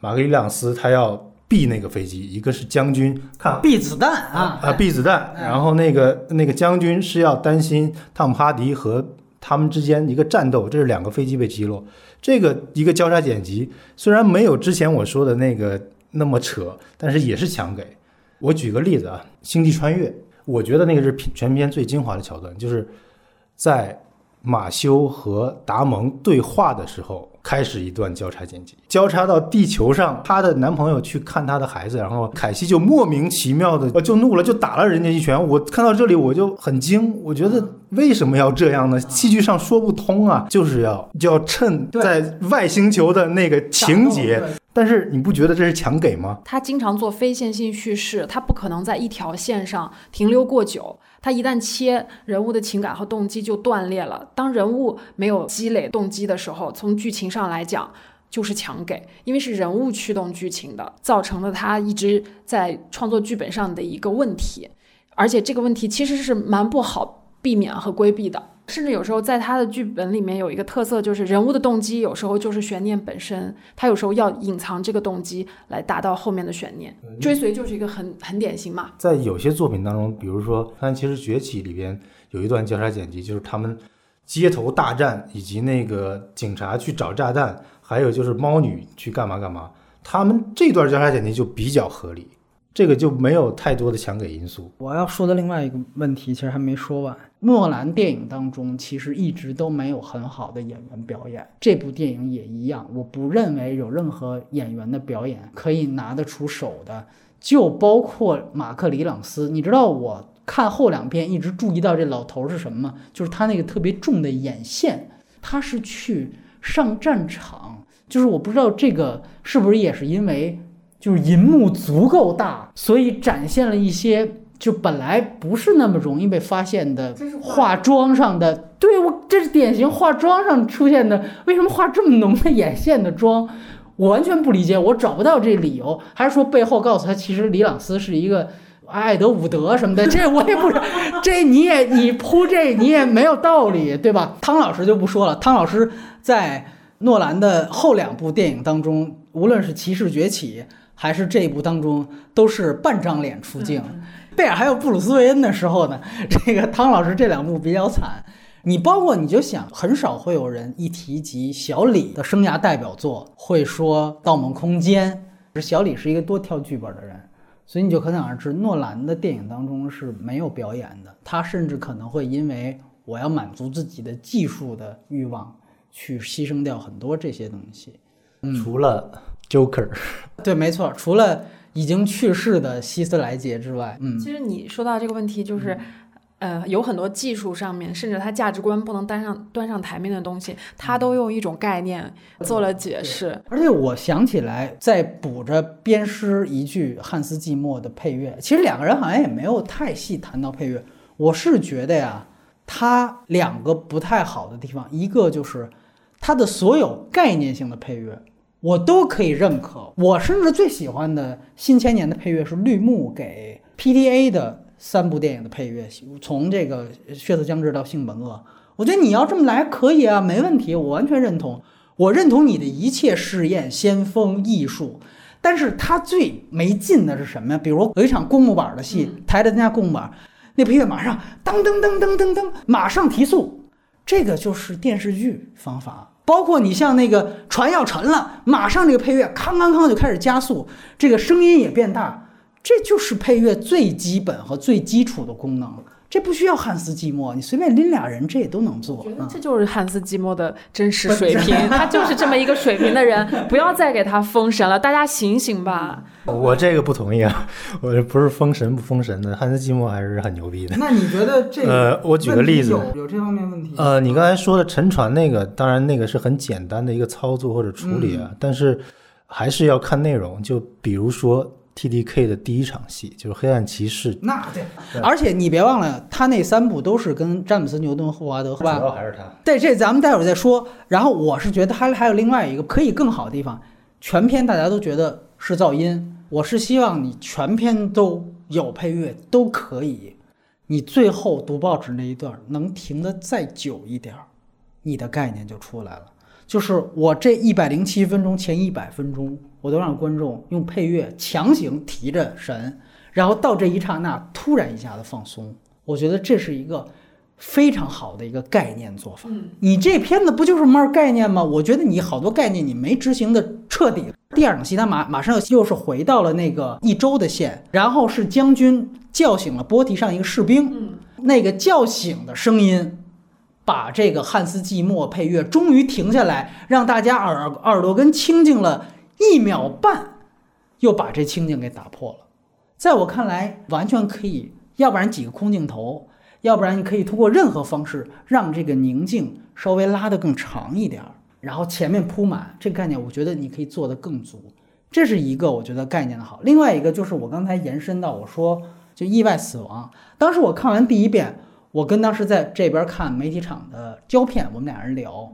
马格里朗斯，他要。避那个飞机，一个是将军看避子弹啊。啊避子弹，然后那个那个将军是要担心汤姆哈迪和他们之间一个战斗，这是两个飞机被击落，这个一个交叉剪辑虽然没有之前我说的那个那么扯，但是也是强给，我举个例子啊，《星际穿越》，我觉得那个是全片最精华的桥段，就是在马修和达蒙对话的时候。开始一段交叉剪辑，交叉到地球上，她的男朋友去看她的孩子，然后凯西就莫名其妙的就怒了，就打了人家一拳。我看到这里我就很惊，我觉得为什么要这样呢？戏剧上说不通啊，就是要就要趁在外星球的那个情节。但是你不觉得这是强给吗？他经常做非线性叙事，他不可能在一条线上停留过久。他一旦切人物的情感和动机就断裂了。当人物没有积累动机的时候，从剧情上来讲就是强给，因为是人物驱动剧情的，造成了他一直在创作剧本上的一个问题。而且这个问题其实是蛮不好避免和规避的。甚至有时候在他的剧本里面有一个特色，就是人物的动机有时候就是悬念本身，他有时候要隐藏这个动机来达到后面的悬念。追随就是一个很很典型嘛。在有些作品当中，比如说《但其实崛起》里边有一段交叉剪辑，就是他们街头大战，以及那个警察去找炸弹，还有就是猫女去干嘛干嘛，他们这段交叉剪辑就比较合理。这个就没有太多的强给因素。我要说的另外一个问题，其实还没说完。诺兰电影当中其实一直都没有很好的演员表演，这部电影也一样。我不认为有任何演员的表演可以拿得出手的，就包括马克·里朗斯。你知道我看后两遍一直注意到这老头是什么吗？就是他那个特别重的眼线，他是去上战场。就是我不知道这个是不是也是因为。就是银幕足够大，所以展现了一些就本来不是那么容易被发现的化妆上的。对我，这是典型化妆上出现的。为什么画这么浓的眼线的妆？我完全不理解，我找不到这理由。还是说背后告诉他，其实李朗斯是一个爱德伍德什么的？这我也不知道。这你也你铺这你也没有道理，对吧？汤老师就不说了。汤老师在诺兰的后两部电影当中，无论是《骑士崛起》。还是这一部当中都是半张脸出镜，贝尔还有布鲁斯韦恩的时候呢，这个汤老师这两部比较惨。你包括你就想，很少会有人一提及小李的生涯代表作会说《盗梦空间》。小李是一个多挑剧本的人，所以你就可想而知，诺兰的电影当中是没有表演的。他甚至可能会因为我要满足自己的技术的欲望，去牺牲掉很多这些东西。除了。Joker，对，没错，除了已经去世的希斯莱杰之外，嗯，其实你说到这个问题，就是，呃，有很多技术上面，甚至他价值观不能端上端上台面的东西，他都用一种概念做了解释。而且我想起来，在补着编诗一句汉斯季默的配乐，其实两个人好像也没有太细谈到配乐。我是觉得呀，他两个不太好的地方，一个就是他的所有概念性的配乐。我都可以认可。我甚至最喜欢的新千年的配乐是绿幕给 PDA 的三部电影的配乐，从这个《血色将至》到《性本恶》。我觉得你要这么来可以啊，没问题，我完全认同。我认同你的一切试验、先锋艺术。但是它最没劲的是什么呀？比如有一场公木板的戏，抬着人家公木板，那配乐马上噔噔噔噔噔噔，马上提速，这个就是电视剧方法。包括你像那个船要沉了，马上这个配乐康康康就开始加速，这个声音也变大，这就是配乐最基本和最基础的功能。这不需要汉斯季默，你随便拎俩人，这也都能做。这就是汉斯季默的真实水平，他就是这么一个水平的人。不要再给他封神了，大家醒醒吧！我这个不同意啊，我这不是封神不封神的，汉斯季默还是很牛逼的。那你觉得这呃，我举个例子，有这方面问题？呃，你刚才说的沉船那个，当然那个是很简单的一个操作或者处理啊，但是还是要看内容。就比如说。T D K 的第一场戏就是黑暗骑士，那对，而且你别忘了，他那三部都是跟詹姆斯牛顿霍华德，主要还是他。对，这咱们待会儿再说。然后我是觉得还还有另外一个可以更好的地方，全篇大家都觉得是噪音，我是希望你全篇都有配乐都可以，你最后读报纸那一段能停的再久一点儿，你的概念就出来了。就是我这一百零七分钟前一百分钟，我都让观众用配乐强行提着神，然后到这一刹那突然一下子放松。我觉得这是一个非常好的一个概念做法。你这片子不就是卖概念吗？我觉得你好多概念你没执行的彻底。第二场戏，他马马上又又是回到了那个一周的线，然后是将军叫醒了波提上一个士兵，那个叫醒的声音。把这个汉斯季默配乐终于停下来，让大家耳耳朵根清静了一秒半，又把这清静给打破了。在我看来，完全可以，要不然几个空镜头，要不然你可以通过任何方式让这个宁静稍微拉得更长一点儿，然后前面铺满这个概念，我觉得你可以做得更足。这是一个我觉得概念的好。另外一个就是我刚才延伸到我说就意外死亡，当时我看完第一遍。我跟当时在这边看媒体场的胶片，我们俩人聊，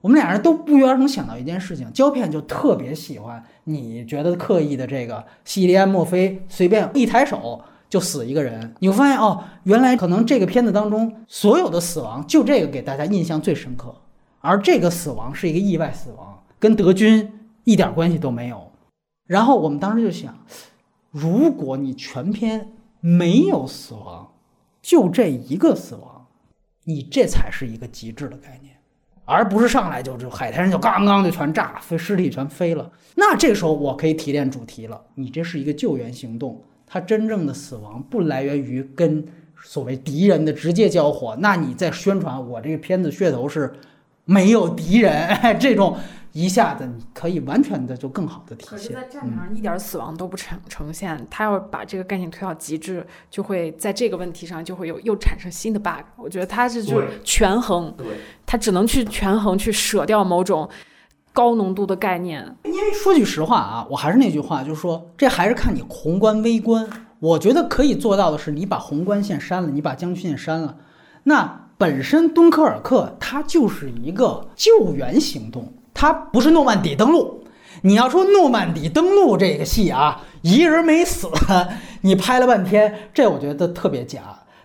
我们俩人都不约而同想到一件事情：胶片就特别喜欢你觉得刻意的这个西利安·墨菲随便一抬手就死一个人，你会发现哦，原来可能这个片子当中所有的死亡就这个给大家印象最深刻，而这个死亡是一个意外死亡，跟德军一点关系都没有。然后我们当时就想，如果你全片没有死亡。就这一个死亡，你这才是一个极致的概念，而不是上来就就海滩上就刚刚就全炸了，飞尸体全飞了。那这时候我可以提炼主题了，你这是一个救援行动，它真正的死亡不来源于跟所谓敌人的直接交火，那你在宣传我这个片子噱头是没有敌人 这种。一下子你可以完全的就更好的体现。可是，在战场上一点死亡都不呈呈现，他要把这个概念推到极致，就会在这个问题上就会有又产生新的 bug。我觉得他是就权衡，他只能去权衡，去舍掉某种高浓度的概念。因为说句实话啊，我还是那句话，就是说这还是看你宏观微观。我觉得可以做到的是，你把宏观线删了，你把将军线删了，那本身敦刻尔克它就是一个救援行动。它不是诺曼底登陆，你要说诺曼底登陆这个戏啊，一人没死，你拍了半天，这我觉得特别假。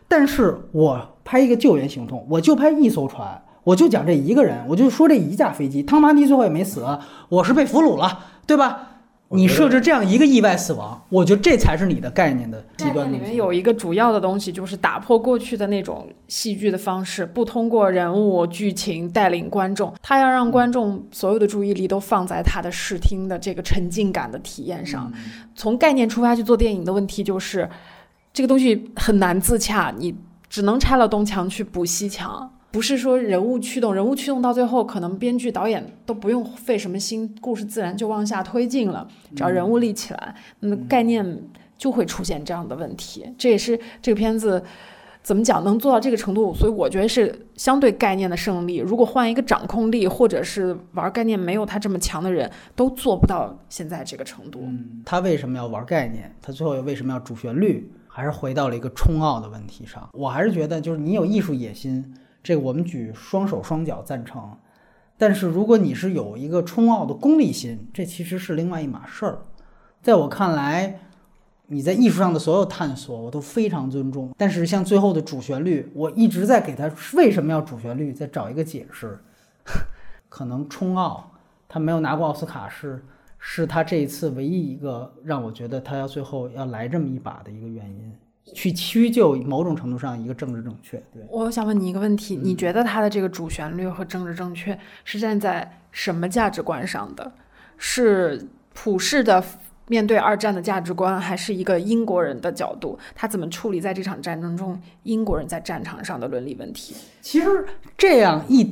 但是我拍一个救援行动，我就拍一艘船，我就讲这一个人，我就说这一架飞机，汤马尼最后也没死，我是被俘虏了，对吧？你设置这样一个意外死亡，我觉得这才是你的概念的极端。里面有一个主要的东西，就是打破过去的那种戏剧的方式，不通过人物剧情带领观众，他要让观众所有的注意力都放在他的视听的这个沉浸感的体验上。从概念出发去做电影的问题就是，这个东西很难自洽，你只能拆了东墙去补西墙。不是说人物驱动，人物驱动到最后，可能编剧导演都不用费什么心，故事自然就往下推进了。只要人物立起来，那概念就会出现这样的问题。这也是这个片子怎么讲能做到这个程度，所以我觉得是相对概念的胜利。如果换一个掌控力或者是玩概念没有他这么强的人，都做不到现在这个程度。他为什么要玩概念？他最后为什么要主旋律？还是回到了一个冲奥的问题上。我还是觉得，就是你有艺术野心。这个我们举双手双脚赞成，但是如果你是有一个冲奥的功利心，这其实是另外一码事儿。在我看来，你在艺术上的所有探索我都非常尊重，但是像最后的主旋律，我一直在给他为什么要主旋律，在找一个解释。可能冲奥他没有拿过奥斯卡，是是他这一次唯一一个让我觉得他要最后要来这么一把的一个原因。去屈就某种程度上一个政治正确。对，我想问你一个问题：你觉得他的这个主旋律和政治正确是站在什么价值观上的？是普世的面对二战的价值观，还是一个英国人的角度？他怎么处理在这场战争中英国人在战场上的伦理问题？其实这样一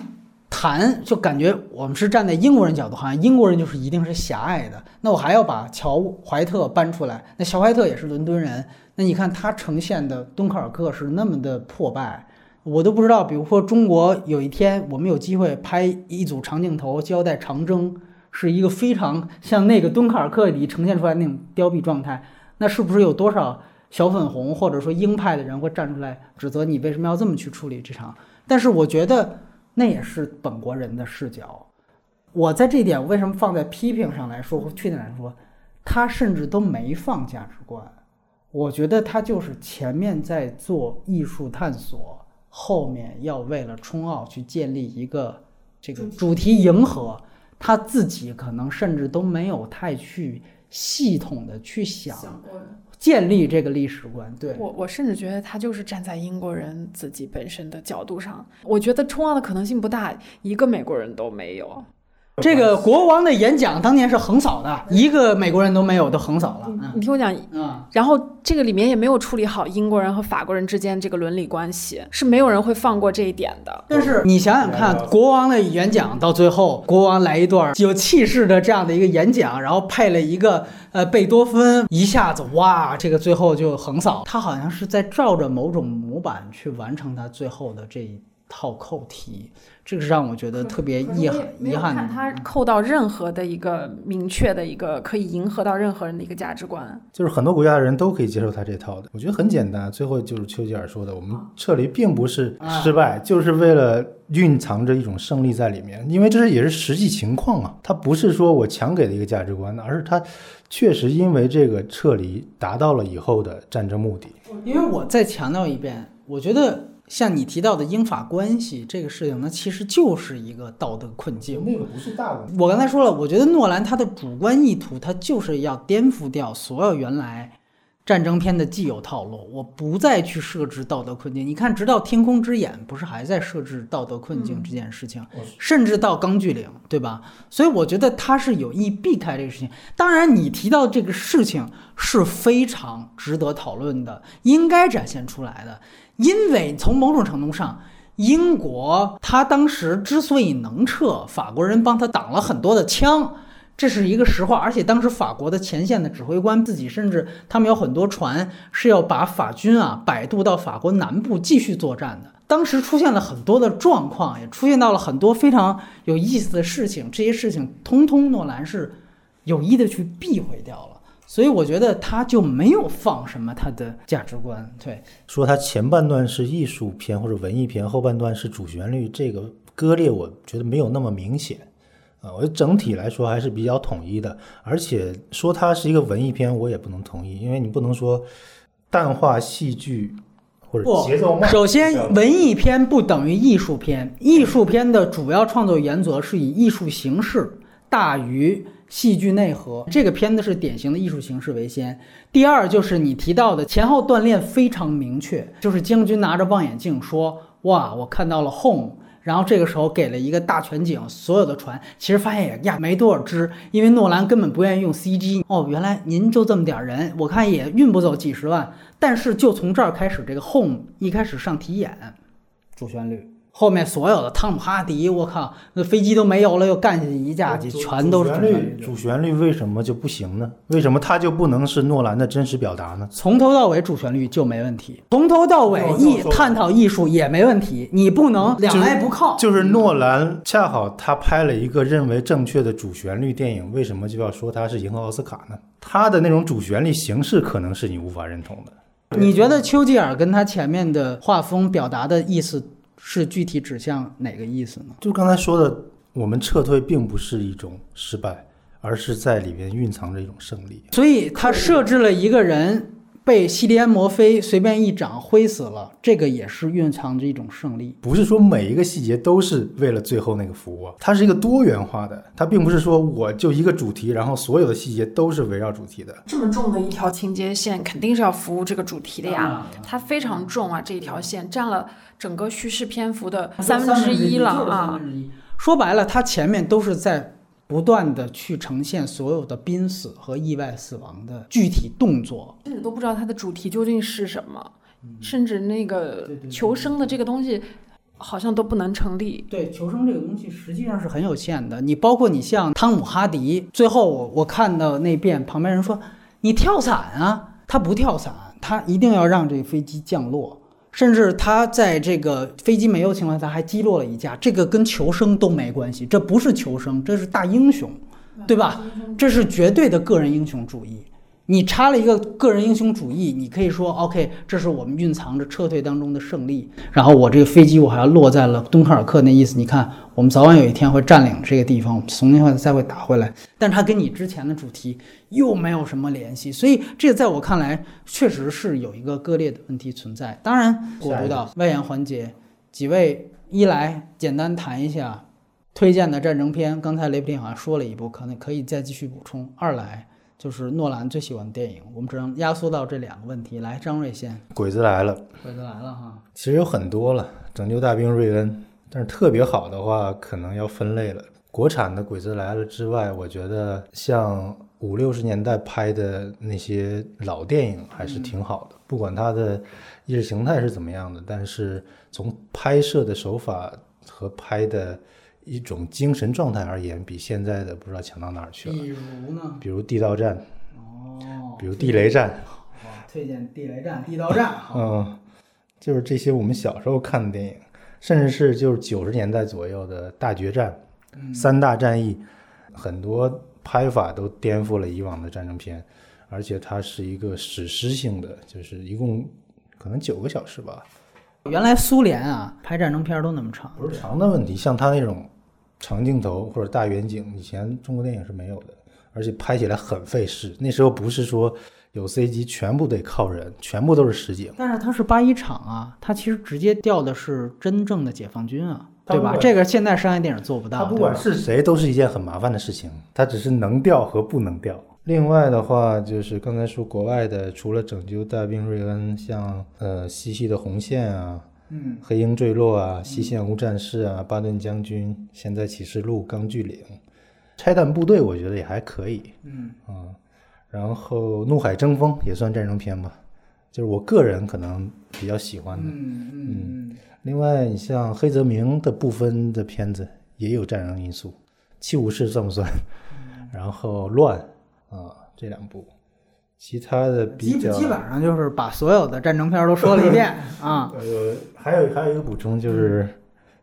谈，就感觉我们是站在英国人角度，好像英国人就是一定是狭隘的。那我还要把乔怀特搬出来，那乔怀特也是伦敦人。那你看他呈现的敦刻尔克是那么的破败，我都不知道。比如说，中国有一天我们有机会拍一组长镜头交代长征，是一个非常像那个敦刻尔克里呈现出来那种凋敝状态，那是不是有多少小粉红或者说鹰派的人会站出来指责你为什么要这么去处理这场？但是我觉得那也是本国人的视角。我在这点为什么放在批评上来说或缺点来说，他甚至都没放价值观。我觉得他就是前面在做艺术探索，后面要为了冲奥去建立一个这个主题迎合，他自己可能甚至都没有太去系统的去想建立这个历史观。对我，我甚至觉得他就是站在英国人自己本身的角度上，我觉得冲奥的可能性不大，一个美国人都没有。这个国王的演讲当年是横扫的，一个美国人都没有，都横扫了。你听我讲，嗯，然后这个里面也没有处理好英国人和法国人之间这个伦理关系，是没有人会放过这一点的。但是你想想看，国王的演讲到最后，国王来一段有气势的这样的一个演讲，然后配了一个呃贝多芬，一下子哇，这个最后就横扫。他好像是在照着某种模板去完成他最后的这一套扣题。这个是让我觉得特别遗憾，遗憾。看他扣到任何的一个明确的一个可以迎合到任何人的一个价值观，就是很多国家的人都可以接受他这套的。我觉得很简单，最后就是丘吉尔说的，我们撤离并不是失败，就是为了蕴藏着一种胜利在里面，因为这是也是实际情况啊。他不是说我强给的一个价值观，而是他确实因为这个撤离达到了以后的战争目的。因为我再强调一遍，我觉得。像你提到的英法关系这个事情，那其实就是一个道德困境。那个不是大问题。我刚才说了，我觉得诺兰他的主观意图，他就是要颠覆掉所有原来战争片的既有套路。我不再去设置道德困境。你看，直到《天空之眼》不是还在设置道德困境这件事情，甚至到《钢锯岭》，对吧？所以我觉得他是有意避开这个事情。当然，你提到这个事情是非常值得讨论的，应该展现出来的。因为从某种程度上，英国他当时之所以能撤，法国人帮他挡了很多的枪，这是一个实话。而且当时法国的前线的指挥官自己，甚至他们有很多船是要把法军啊摆渡到法国南部继续作战的。当时出现了很多的状况，也出现到了很多非常有意思的事情，这些事情通通诺兰是有意的去避讳掉了。所以我觉得他就没有放什么他的价值观，对，说他前半段是艺术片或者文艺片，后半段是主旋律，这个割裂我觉得没有那么明显，啊，我觉得整体来说还是比较统一的。而且说它是一个文艺片，我也不能同意，因为你不能说淡化戏剧或者节奏慢。首先，文艺片不等于艺术片，艺术片的主要创作原则是以艺术形式大于。戏剧内核，这个片子是典型的艺术形式为先。第二就是你提到的前后锻炼非常明确，就是将军拿着望远镜说：“哇，我看到了 home。”然后这个时候给了一个大全景，所有的船其实发现也呀没多少只，因为诺兰根本不愿意用 CG。哦，原来您就这么点人，我看也运不走几十万。但是就从这儿开始，这个 home 一开始上题眼，主旋律。后面所有的汤姆哈迪，我靠，那飞机都没油了，又干下去一架去，全都是主旋律。主旋律为什么就不行呢？为什么它就不能是诺兰的真实表达呢？从头到尾主旋律就没问题，从头到尾艺探讨艺术也没问题，你不能两挨不靠。就是诺兰恰好他拍了一个认为正确的主旋律电影，为什么就要说他是赢了奥斯卡呢？他的那种主旋律形式可能是你无法认同的。你觉得丘吉尔跟他前面的画风表达的意思？是具体指向哪个意思呢？就刚才说的，我们撤退并不是一种失败，而是在里面蕴藏着一种胜利。所以他设置了一个人。被西迪安·摩菲随便一掌挥死了，这个也是蕴藏着一种胜利。不是说每一个细节都是为了最后那个服务，它是一个多元化的，它并不是说我就一个主题，然后所有的细节都是围绕主题的。这么重的一条情节线，肯定是要服务这个主题的呀，它非常重啊，这一条线占了整个叙事篇幅的三分之一了啊。说白了，它前面都是在。不断的去呈现所有的濒死和意外死亡的具体动作，甚至都不知道它的主题究竟是什么，甚至那个求生的这个东西好像都不能成立。对，求生这个东西实际上是很有限的。你包括你像汤姆哈迪，最后我我看到那遍，旁边人说你跳伞啊，他不跳伞，他一定要让这个飞机降落。甚至他在这个飞机没有情况下还击落了一架，这个跟求生都没关系，这不是求生，这是大英雄，对吧？这是绝对的个人英雄主义。你插了一个个人英雄主义，你可以说 OK，这是我们蕴藏着撤退当中的胜利。然后我这个飞机我还要落在了敦刻尔克，那意思你看，我们早晚有一天会占领这个地方，从那会再会打回来。但是它跟你之前的主题又没有什么联系，所以这个在我看来确实是有一个割裂的问题存在。当然，我知道外延环节，几位一来简单谈一下推荐的战争片，刚才雷普林好像说了一部，可能可以再继续补充。二来。就是诺兰最喜欢的电影，我们只能压缩到这两个问题。来，张瑞先，鬼子来了，鬼子来了哈。其实有很多了，拯救大兵瑞恩，但是特别好的话，可能要分类了。国产的鬼子来了之外，我觉得像五六十年代拍的那些老电影还是挺好的，不管它的意识形态是怎么样的，但是从拍摄的手法和拍的。一种精神状态而言，比现在的不知道强到哪儿去了。比如呢？比如《地道战》哦，比如《地雷战》。推荐《地雷战》《地道战》。嗯，就是这些我们小时候看的电影，甚至是就是九十年代左右的大决战、三大战役，很多拍法都颠覆了以往的战争片，而且它是一个史诗性的，就是一共可能九个小时吧。原来苏联啊，拍战争片都那么长，不是长的问题，像他那种。长镜头或者大远景，以前中国电影是没有的，而且拍起来很费事。那时候不是说有 CG，全部得靠人，全部都是实景。但是它是八一厂啊，它其实直接调的是真正的解放军啊，对吧？这个现在商业电影做不到。他不管是谁，都是一件很麻烦的事情。他只是能调和不能调。另外的话，就是刚才说国外的，除了拯救大兵瑞恩，像呃西西的红线啊。嗯，黑鹰坠落啊，西线无战事啊，巴顿将军，现在启示录，钢锯岭，拆弹部队，我觉得也还可以。嗯啊，然后怒海争锋也算战争片吧，就是我个人可能比较喜欢的。嗯嗯。另外，你像黑泽明的部分的片子也有战争因素，七武士算不算？然后乱啊，这两部。其他的比较基本上就是把所有的战争片都说了一遍 啊。呃，还有还有一个补充就是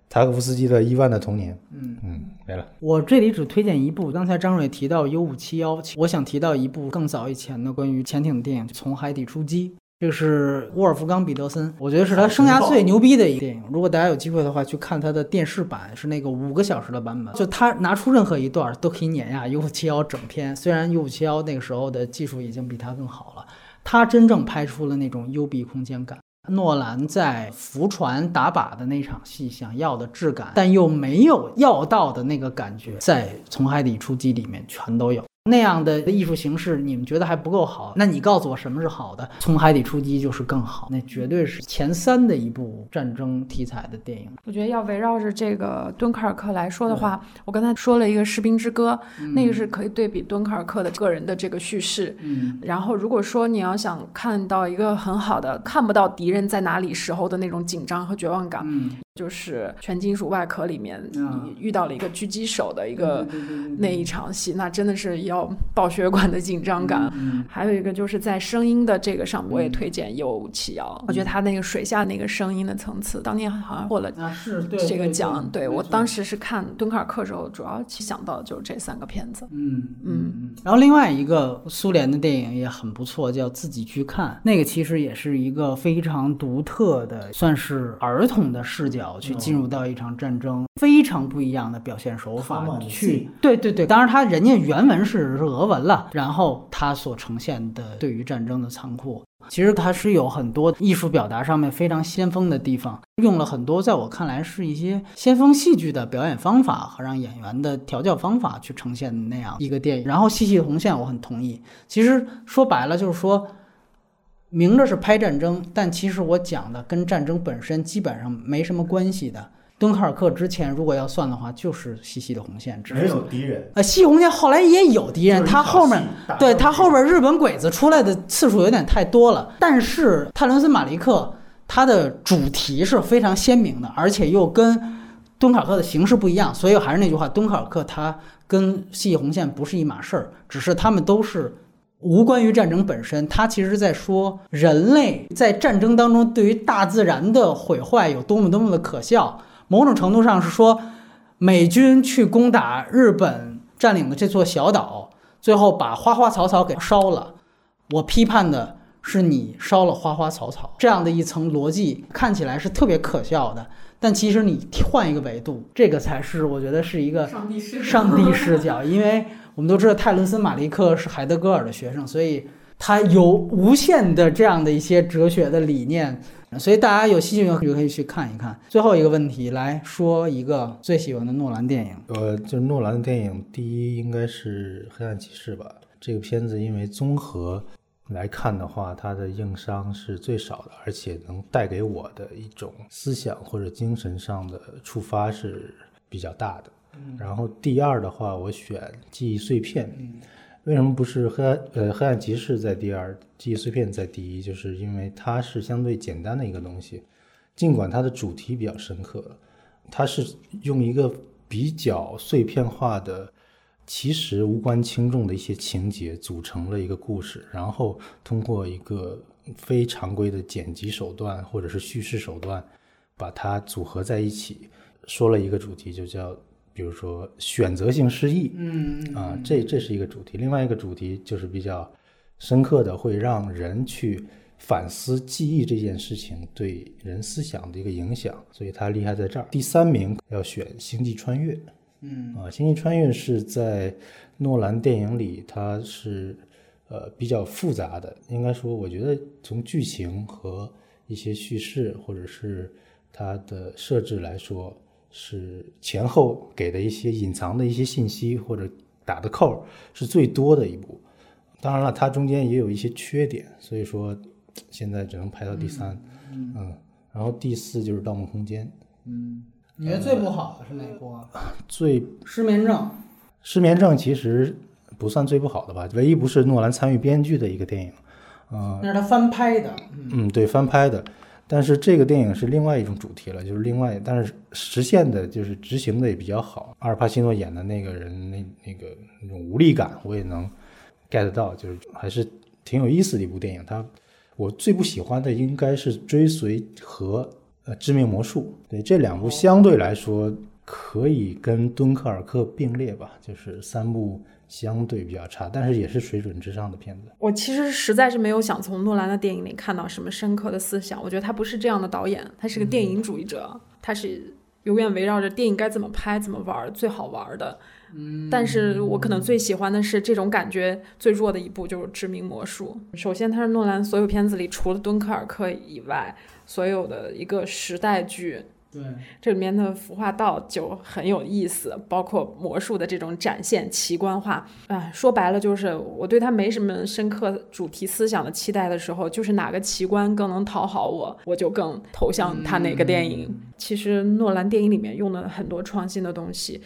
塔可夫斯基的《伊万的童年》。嗯嗯，没了。我这里只推荐一部，刚才张蕊提到 U 五七幺，我想提到一部更早以前的关于潜艇的电影，《从海底出击》。这个是沃尔夫冈·彼得森，我觉得是他生涯最牛逼的一个电影。如果大家有机会的话，去看他的电视版，是那个五个小时的版本。就他拿出任何一段都可以碾压 U571 整片。虽然 U571 那个时候的技术已经比他更好了，他真正拍出了那种幽闭空间感。诺兰在浮船打靶的那场戏想要的质感，但又没有要到的那个感觉，在《从海底出击》里面全都有。那样的艺术形式，你们觉得还不够好？那你告诉我什么是好的？从海底出击就是更好，那绝对是前三的一部战争题材的电影。我觉得要围绕着这个敦刻尔克来说的话，我刚才说了一个《士兵之歌》，那个是可以对比敦刻尔克的个人的这个叙事。嗯，然后如果说你要想看到一个很好的看不到敌人在哪里时候的那种紧张和绝望感，嗯，就是全金属外壳里面遇到了一个狙击手的一个那一场戏，那真的是要。爆血管的紧张感，还有一个就是在声音的这个上，我也推荐有启尧。我觉得他那个水下那个声音的层次，当年好像获了这个奖。对我当时是看敦刻尔克时候，主要想到的就是这三个片子。嗯嗯。然后另外一个苏联的电影也很不错，叫《自己去看》，那个其实也是一个非常独特的，算是儿童的视角去进入到一场战争，非常不一样的表现手法去。对对对，当然他人家原文是。是俄文了，然后他所呈现的对于战争的残酷，其实它是有很多艺术表达上面非常先锋的地方，用了很多在我看来是一些先锋戏剧的表演方法和让演员的调教方法去呈现那样一个电影。然后细细的红线，我很同意。其实说白了就是说，明着是拍战争，但其实我讲的跟战争本身基本上没什么关系的。敦刻尔克之前，如果要算的话，就是西西的红线，只没有敌人。呃，西红线后来也有敌人，他后面对他后边日本鬼子出来的次数有点太多了。但是泰伦斯·马利克他的主题是非常鲜明的，而且又跟敦刻尔克的形式不一样。所以还是那句话，敦刻尔克它跟西西红线不是一码事儿，只是他们都是无关于战争本身。他其实在说人类在战争当中对于大自然的毁坏有多么多么的可笑。某种程度上是说，美军去攻打日本占领的这座小岛，最后把花花草草给烧了。我批判的是你烧了花花草草这样的一层逻辑，看起来是特别可笑的。但其实你换一个维度，这个才是我觉得是一个上帝视角。因为我们都知道泰伦斯·马利克是海德格尔的学生，所以。他有无限的这样的一些哲学的理念，所以大家有兴趣就可以去看一看。最后一个问题，来说一个最喜欢的诺兰电影。呃，就是诺兰的电影，第一应该是《黑暗骑士》吧。这个片子因为综合来看的话，它的硬伤是最少的，而且能带给我的一种思想或者精神上的触发是比较大的。然后第二的话，我选《记忆碎片》。为什么不是黑暗？呃，黑暗骑士在第二，记忆碎片在第一，就是因为它是相对简单的一个东西，尽管它的主题比较深刻，它是用一个比较碎片化的，其实无关轻重的一些情节组成了一个故事，然后通过一个非常规的剪辑手段或者是叙事手段，把它组合在一起，说了一个主题，就叫。比如说选择性失忆，嗯啊，这这是一个主题。另外一个主题就是比较深刻的，会让人去反思记忆这件事情对人思想的一个影响，所以它厉害在这儿。第三名要选《星际穿越》，嗯啊，《星际穿越》是在诺兰电影里，它是呃比较复杂的。应该说，我觉得从剧情和一些叙事或者是它的设置来说。是前后给的一些隐藏的一些信息或者打的扣是最多的一部，当然了，它中间也有一些缺点，所以说现在只能排到第三。嗯，然后第四就是《盗梦空间》。嗯，你觉得最不好的是哪部啊？最失眠症。失眠症其实不算最不好的吧，唯一不是诺兰参与编剧的一个电影。嗯，那是他翻拍的。嗯，对，翻拍的。但是这个电影是另外一种主题了，就是另外，但是实现的就是执行的也比较好。阿尔帕西诺演的那个人，那那个那种无力感，我也能 get 到，就是还是挺有意思的一部电影。它我最不喜欢的应该是《追随》和呃《致命魔术》，对这两部相对来说可以跟《敦刻尔克》并列吧，就是三部。相对比较差，但是也是水准之上的片子。我其实实在是没有想从诺兰的电影里看到什么深刻的思想。我觉得他不是这样的导演，他是个电影主义者，他是永远围绕着电影该怎么拍、怎么玩最好玩的。嗯，但是我可能最喜欢的是这种感觉最弱的一部就是《致命魔术》。首先，它是诺兰所有片子里除了《敦刻尔克》以外所有的一个时代剧。对，这里面的服化道就很有意思，包括魔术的这种展现奇观化。啊，说白了就是我对他没什么深刻主题思想的期待的时候，就是哪个奇观更能讨好我，我就更投向他哪个电影。其实诺兰电影里面用了很多创新的东西。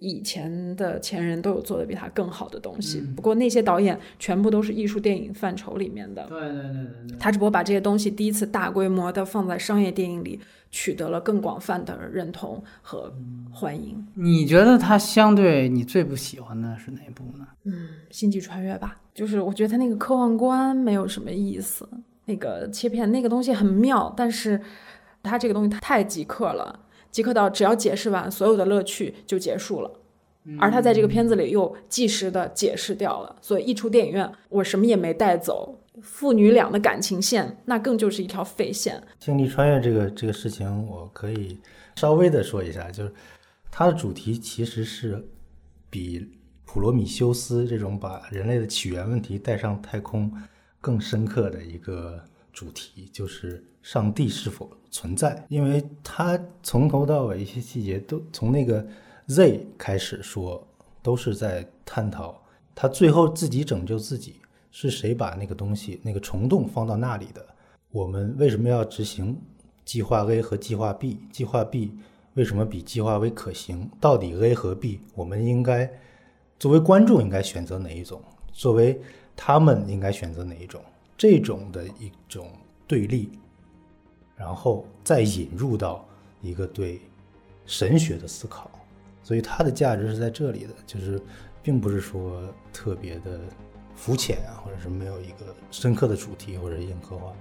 以前的前人都有做的比他更好的东西，不过那些导演全部都是艺术电影范畴里面的。对对对对对。他只不过把这些东西第一次大规模的放在商业电影里，取得了更广泛的认同和欢迎。你觉得他相对你最不喜欢的是哪部呢？嗯，星际穿越吧，就是我觉得他那个科幻观没有什么意思，那个切片那个东西很妙，但是他这个东西太极客了。即刻到，只要解释完，所有的乐趣就结束了。而他在这个片子里又即时的解释掉了，所以一出电影院，我什么也没带走。父女俩的感情线，那更就是一条废线。星际穿越这个这个事情，我可以稍微的说一下，就是它的主题其实是比普罗米修斯这种把人类的起源问题带上太空更深刻的一个主题，就是上帝是否。存在，因为他从头到尾一些细节都从那个 Z 开始说，都是在探讨他最后自己拯救自己是谁把那个东西那个虫洞放到那里的？我们为什么要执行计划 A 和计划 B？计划 B 为什么比计划 A 可行？到底 A 和 B 我们应该作为观众应该选择哪一种？作为他们应该选择哪一种？这种的一种对立。然后再引入到一个对神学的思考，所以它的价值是在这里的，就是并不是说特别的肤浅啊，或者是没有一个深刻的主题或者硬科幻，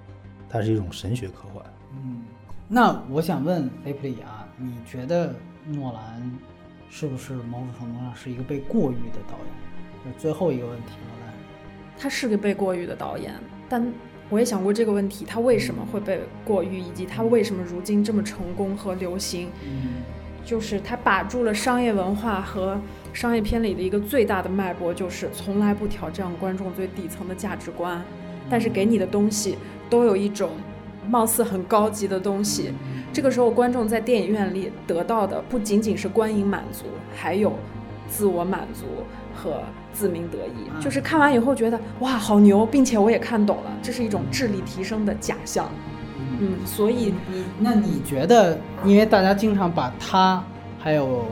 它是一种神学科幻。嗯，那我想问雷普里啊，你觉得诺兰是不是某种程度上是一个被过誉的导演？就最后一个问题，诺兰，他是个被过誉的导演，但。我也想过这个问题，它为什么会被过誉，以及它为什么如今这么成功和流行？嗯，就是他把住了商业文化和商业片里的一个最大的脉搏，就是从来不挑战观众最底层的价值观，但是给你的东西都有一种貌似很高级的东西。这个时候，观众在电影院里得到的不仅仅是观影满足，还有自我满足和自鸣得意。就是看完以后觉得哇，好牛，并且我也看懂了，这是一种智力提升的假象。嗯，所以你那你觉得，因为大家经常把他还有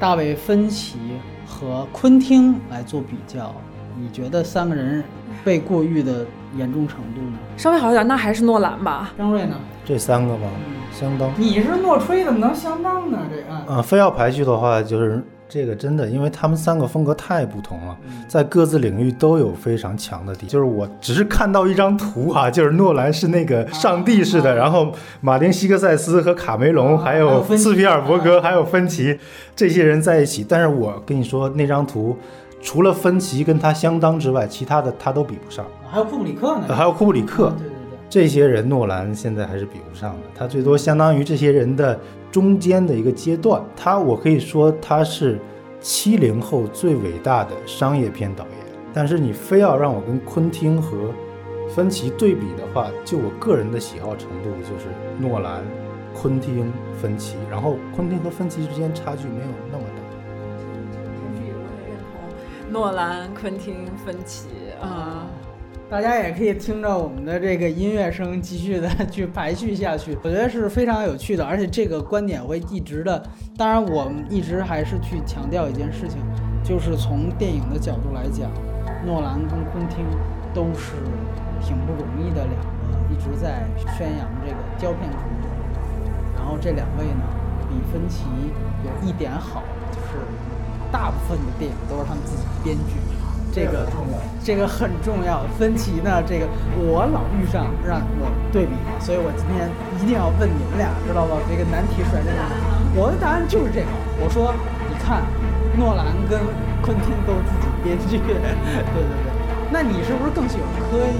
大卫芬奇和昆汀来做比较，你觉得三个人被过誉的严重程度呢？稍微好一点，那还是诺兰吧。张瑞呢？这三个吧，相当。你是诺吹，怎么能相当呢？这啊，嗯，非要排序的话，就是。这个真的，因为他们三个风格太不同了，在各自领域都有非常强的地。就是我只是看到一张图啊，就是诺兰是那个上帝似的，然后马丁·西克塞斯和卡梅隆，还有斯皮尔伯格，还有芬奇这些人在一起。但是我跟你说，那张图除了芬奇跟他相当之外，其他的他都比不上。还有库布里克呢？还有库布里克。对对对，这些人诺兰现在还是比不上的，他最多相当于这些人的。中间的一个阶段，他我可以说他是七零后最伟大的商业片导演。但是你非要让我跟昆汀和芬奇对比的话，就我个人的喜好程度，就是诺兰、昆汀、芬奇，然后昆汀和芬奇之间差距没有那么大。诺兰、昆汀、芬奇啊。大家也可以听着我们的这个音乐声继续的去排序下去，我觉得是非常有趣的，而且这个观点会一直的。当然，我们一直还是去强调一件事情，就是从电影的角度来讲，诺兰跟昆汀都是挺不容易的两个一直在宣扬这个胶片主义。然后这两位呢，比芬奇有一点好，就是大部分的电影都是他们自己编剧。这个，这个很重要。分歧呢？这个我老遇上让我对比，所以我今天一定要问你们俩，知道吧？这个难题甩这个，我的答案就是这个。我说，你看，诺兰跟昆汀都自己编剧，对对对。那你是不是更喜欢科恩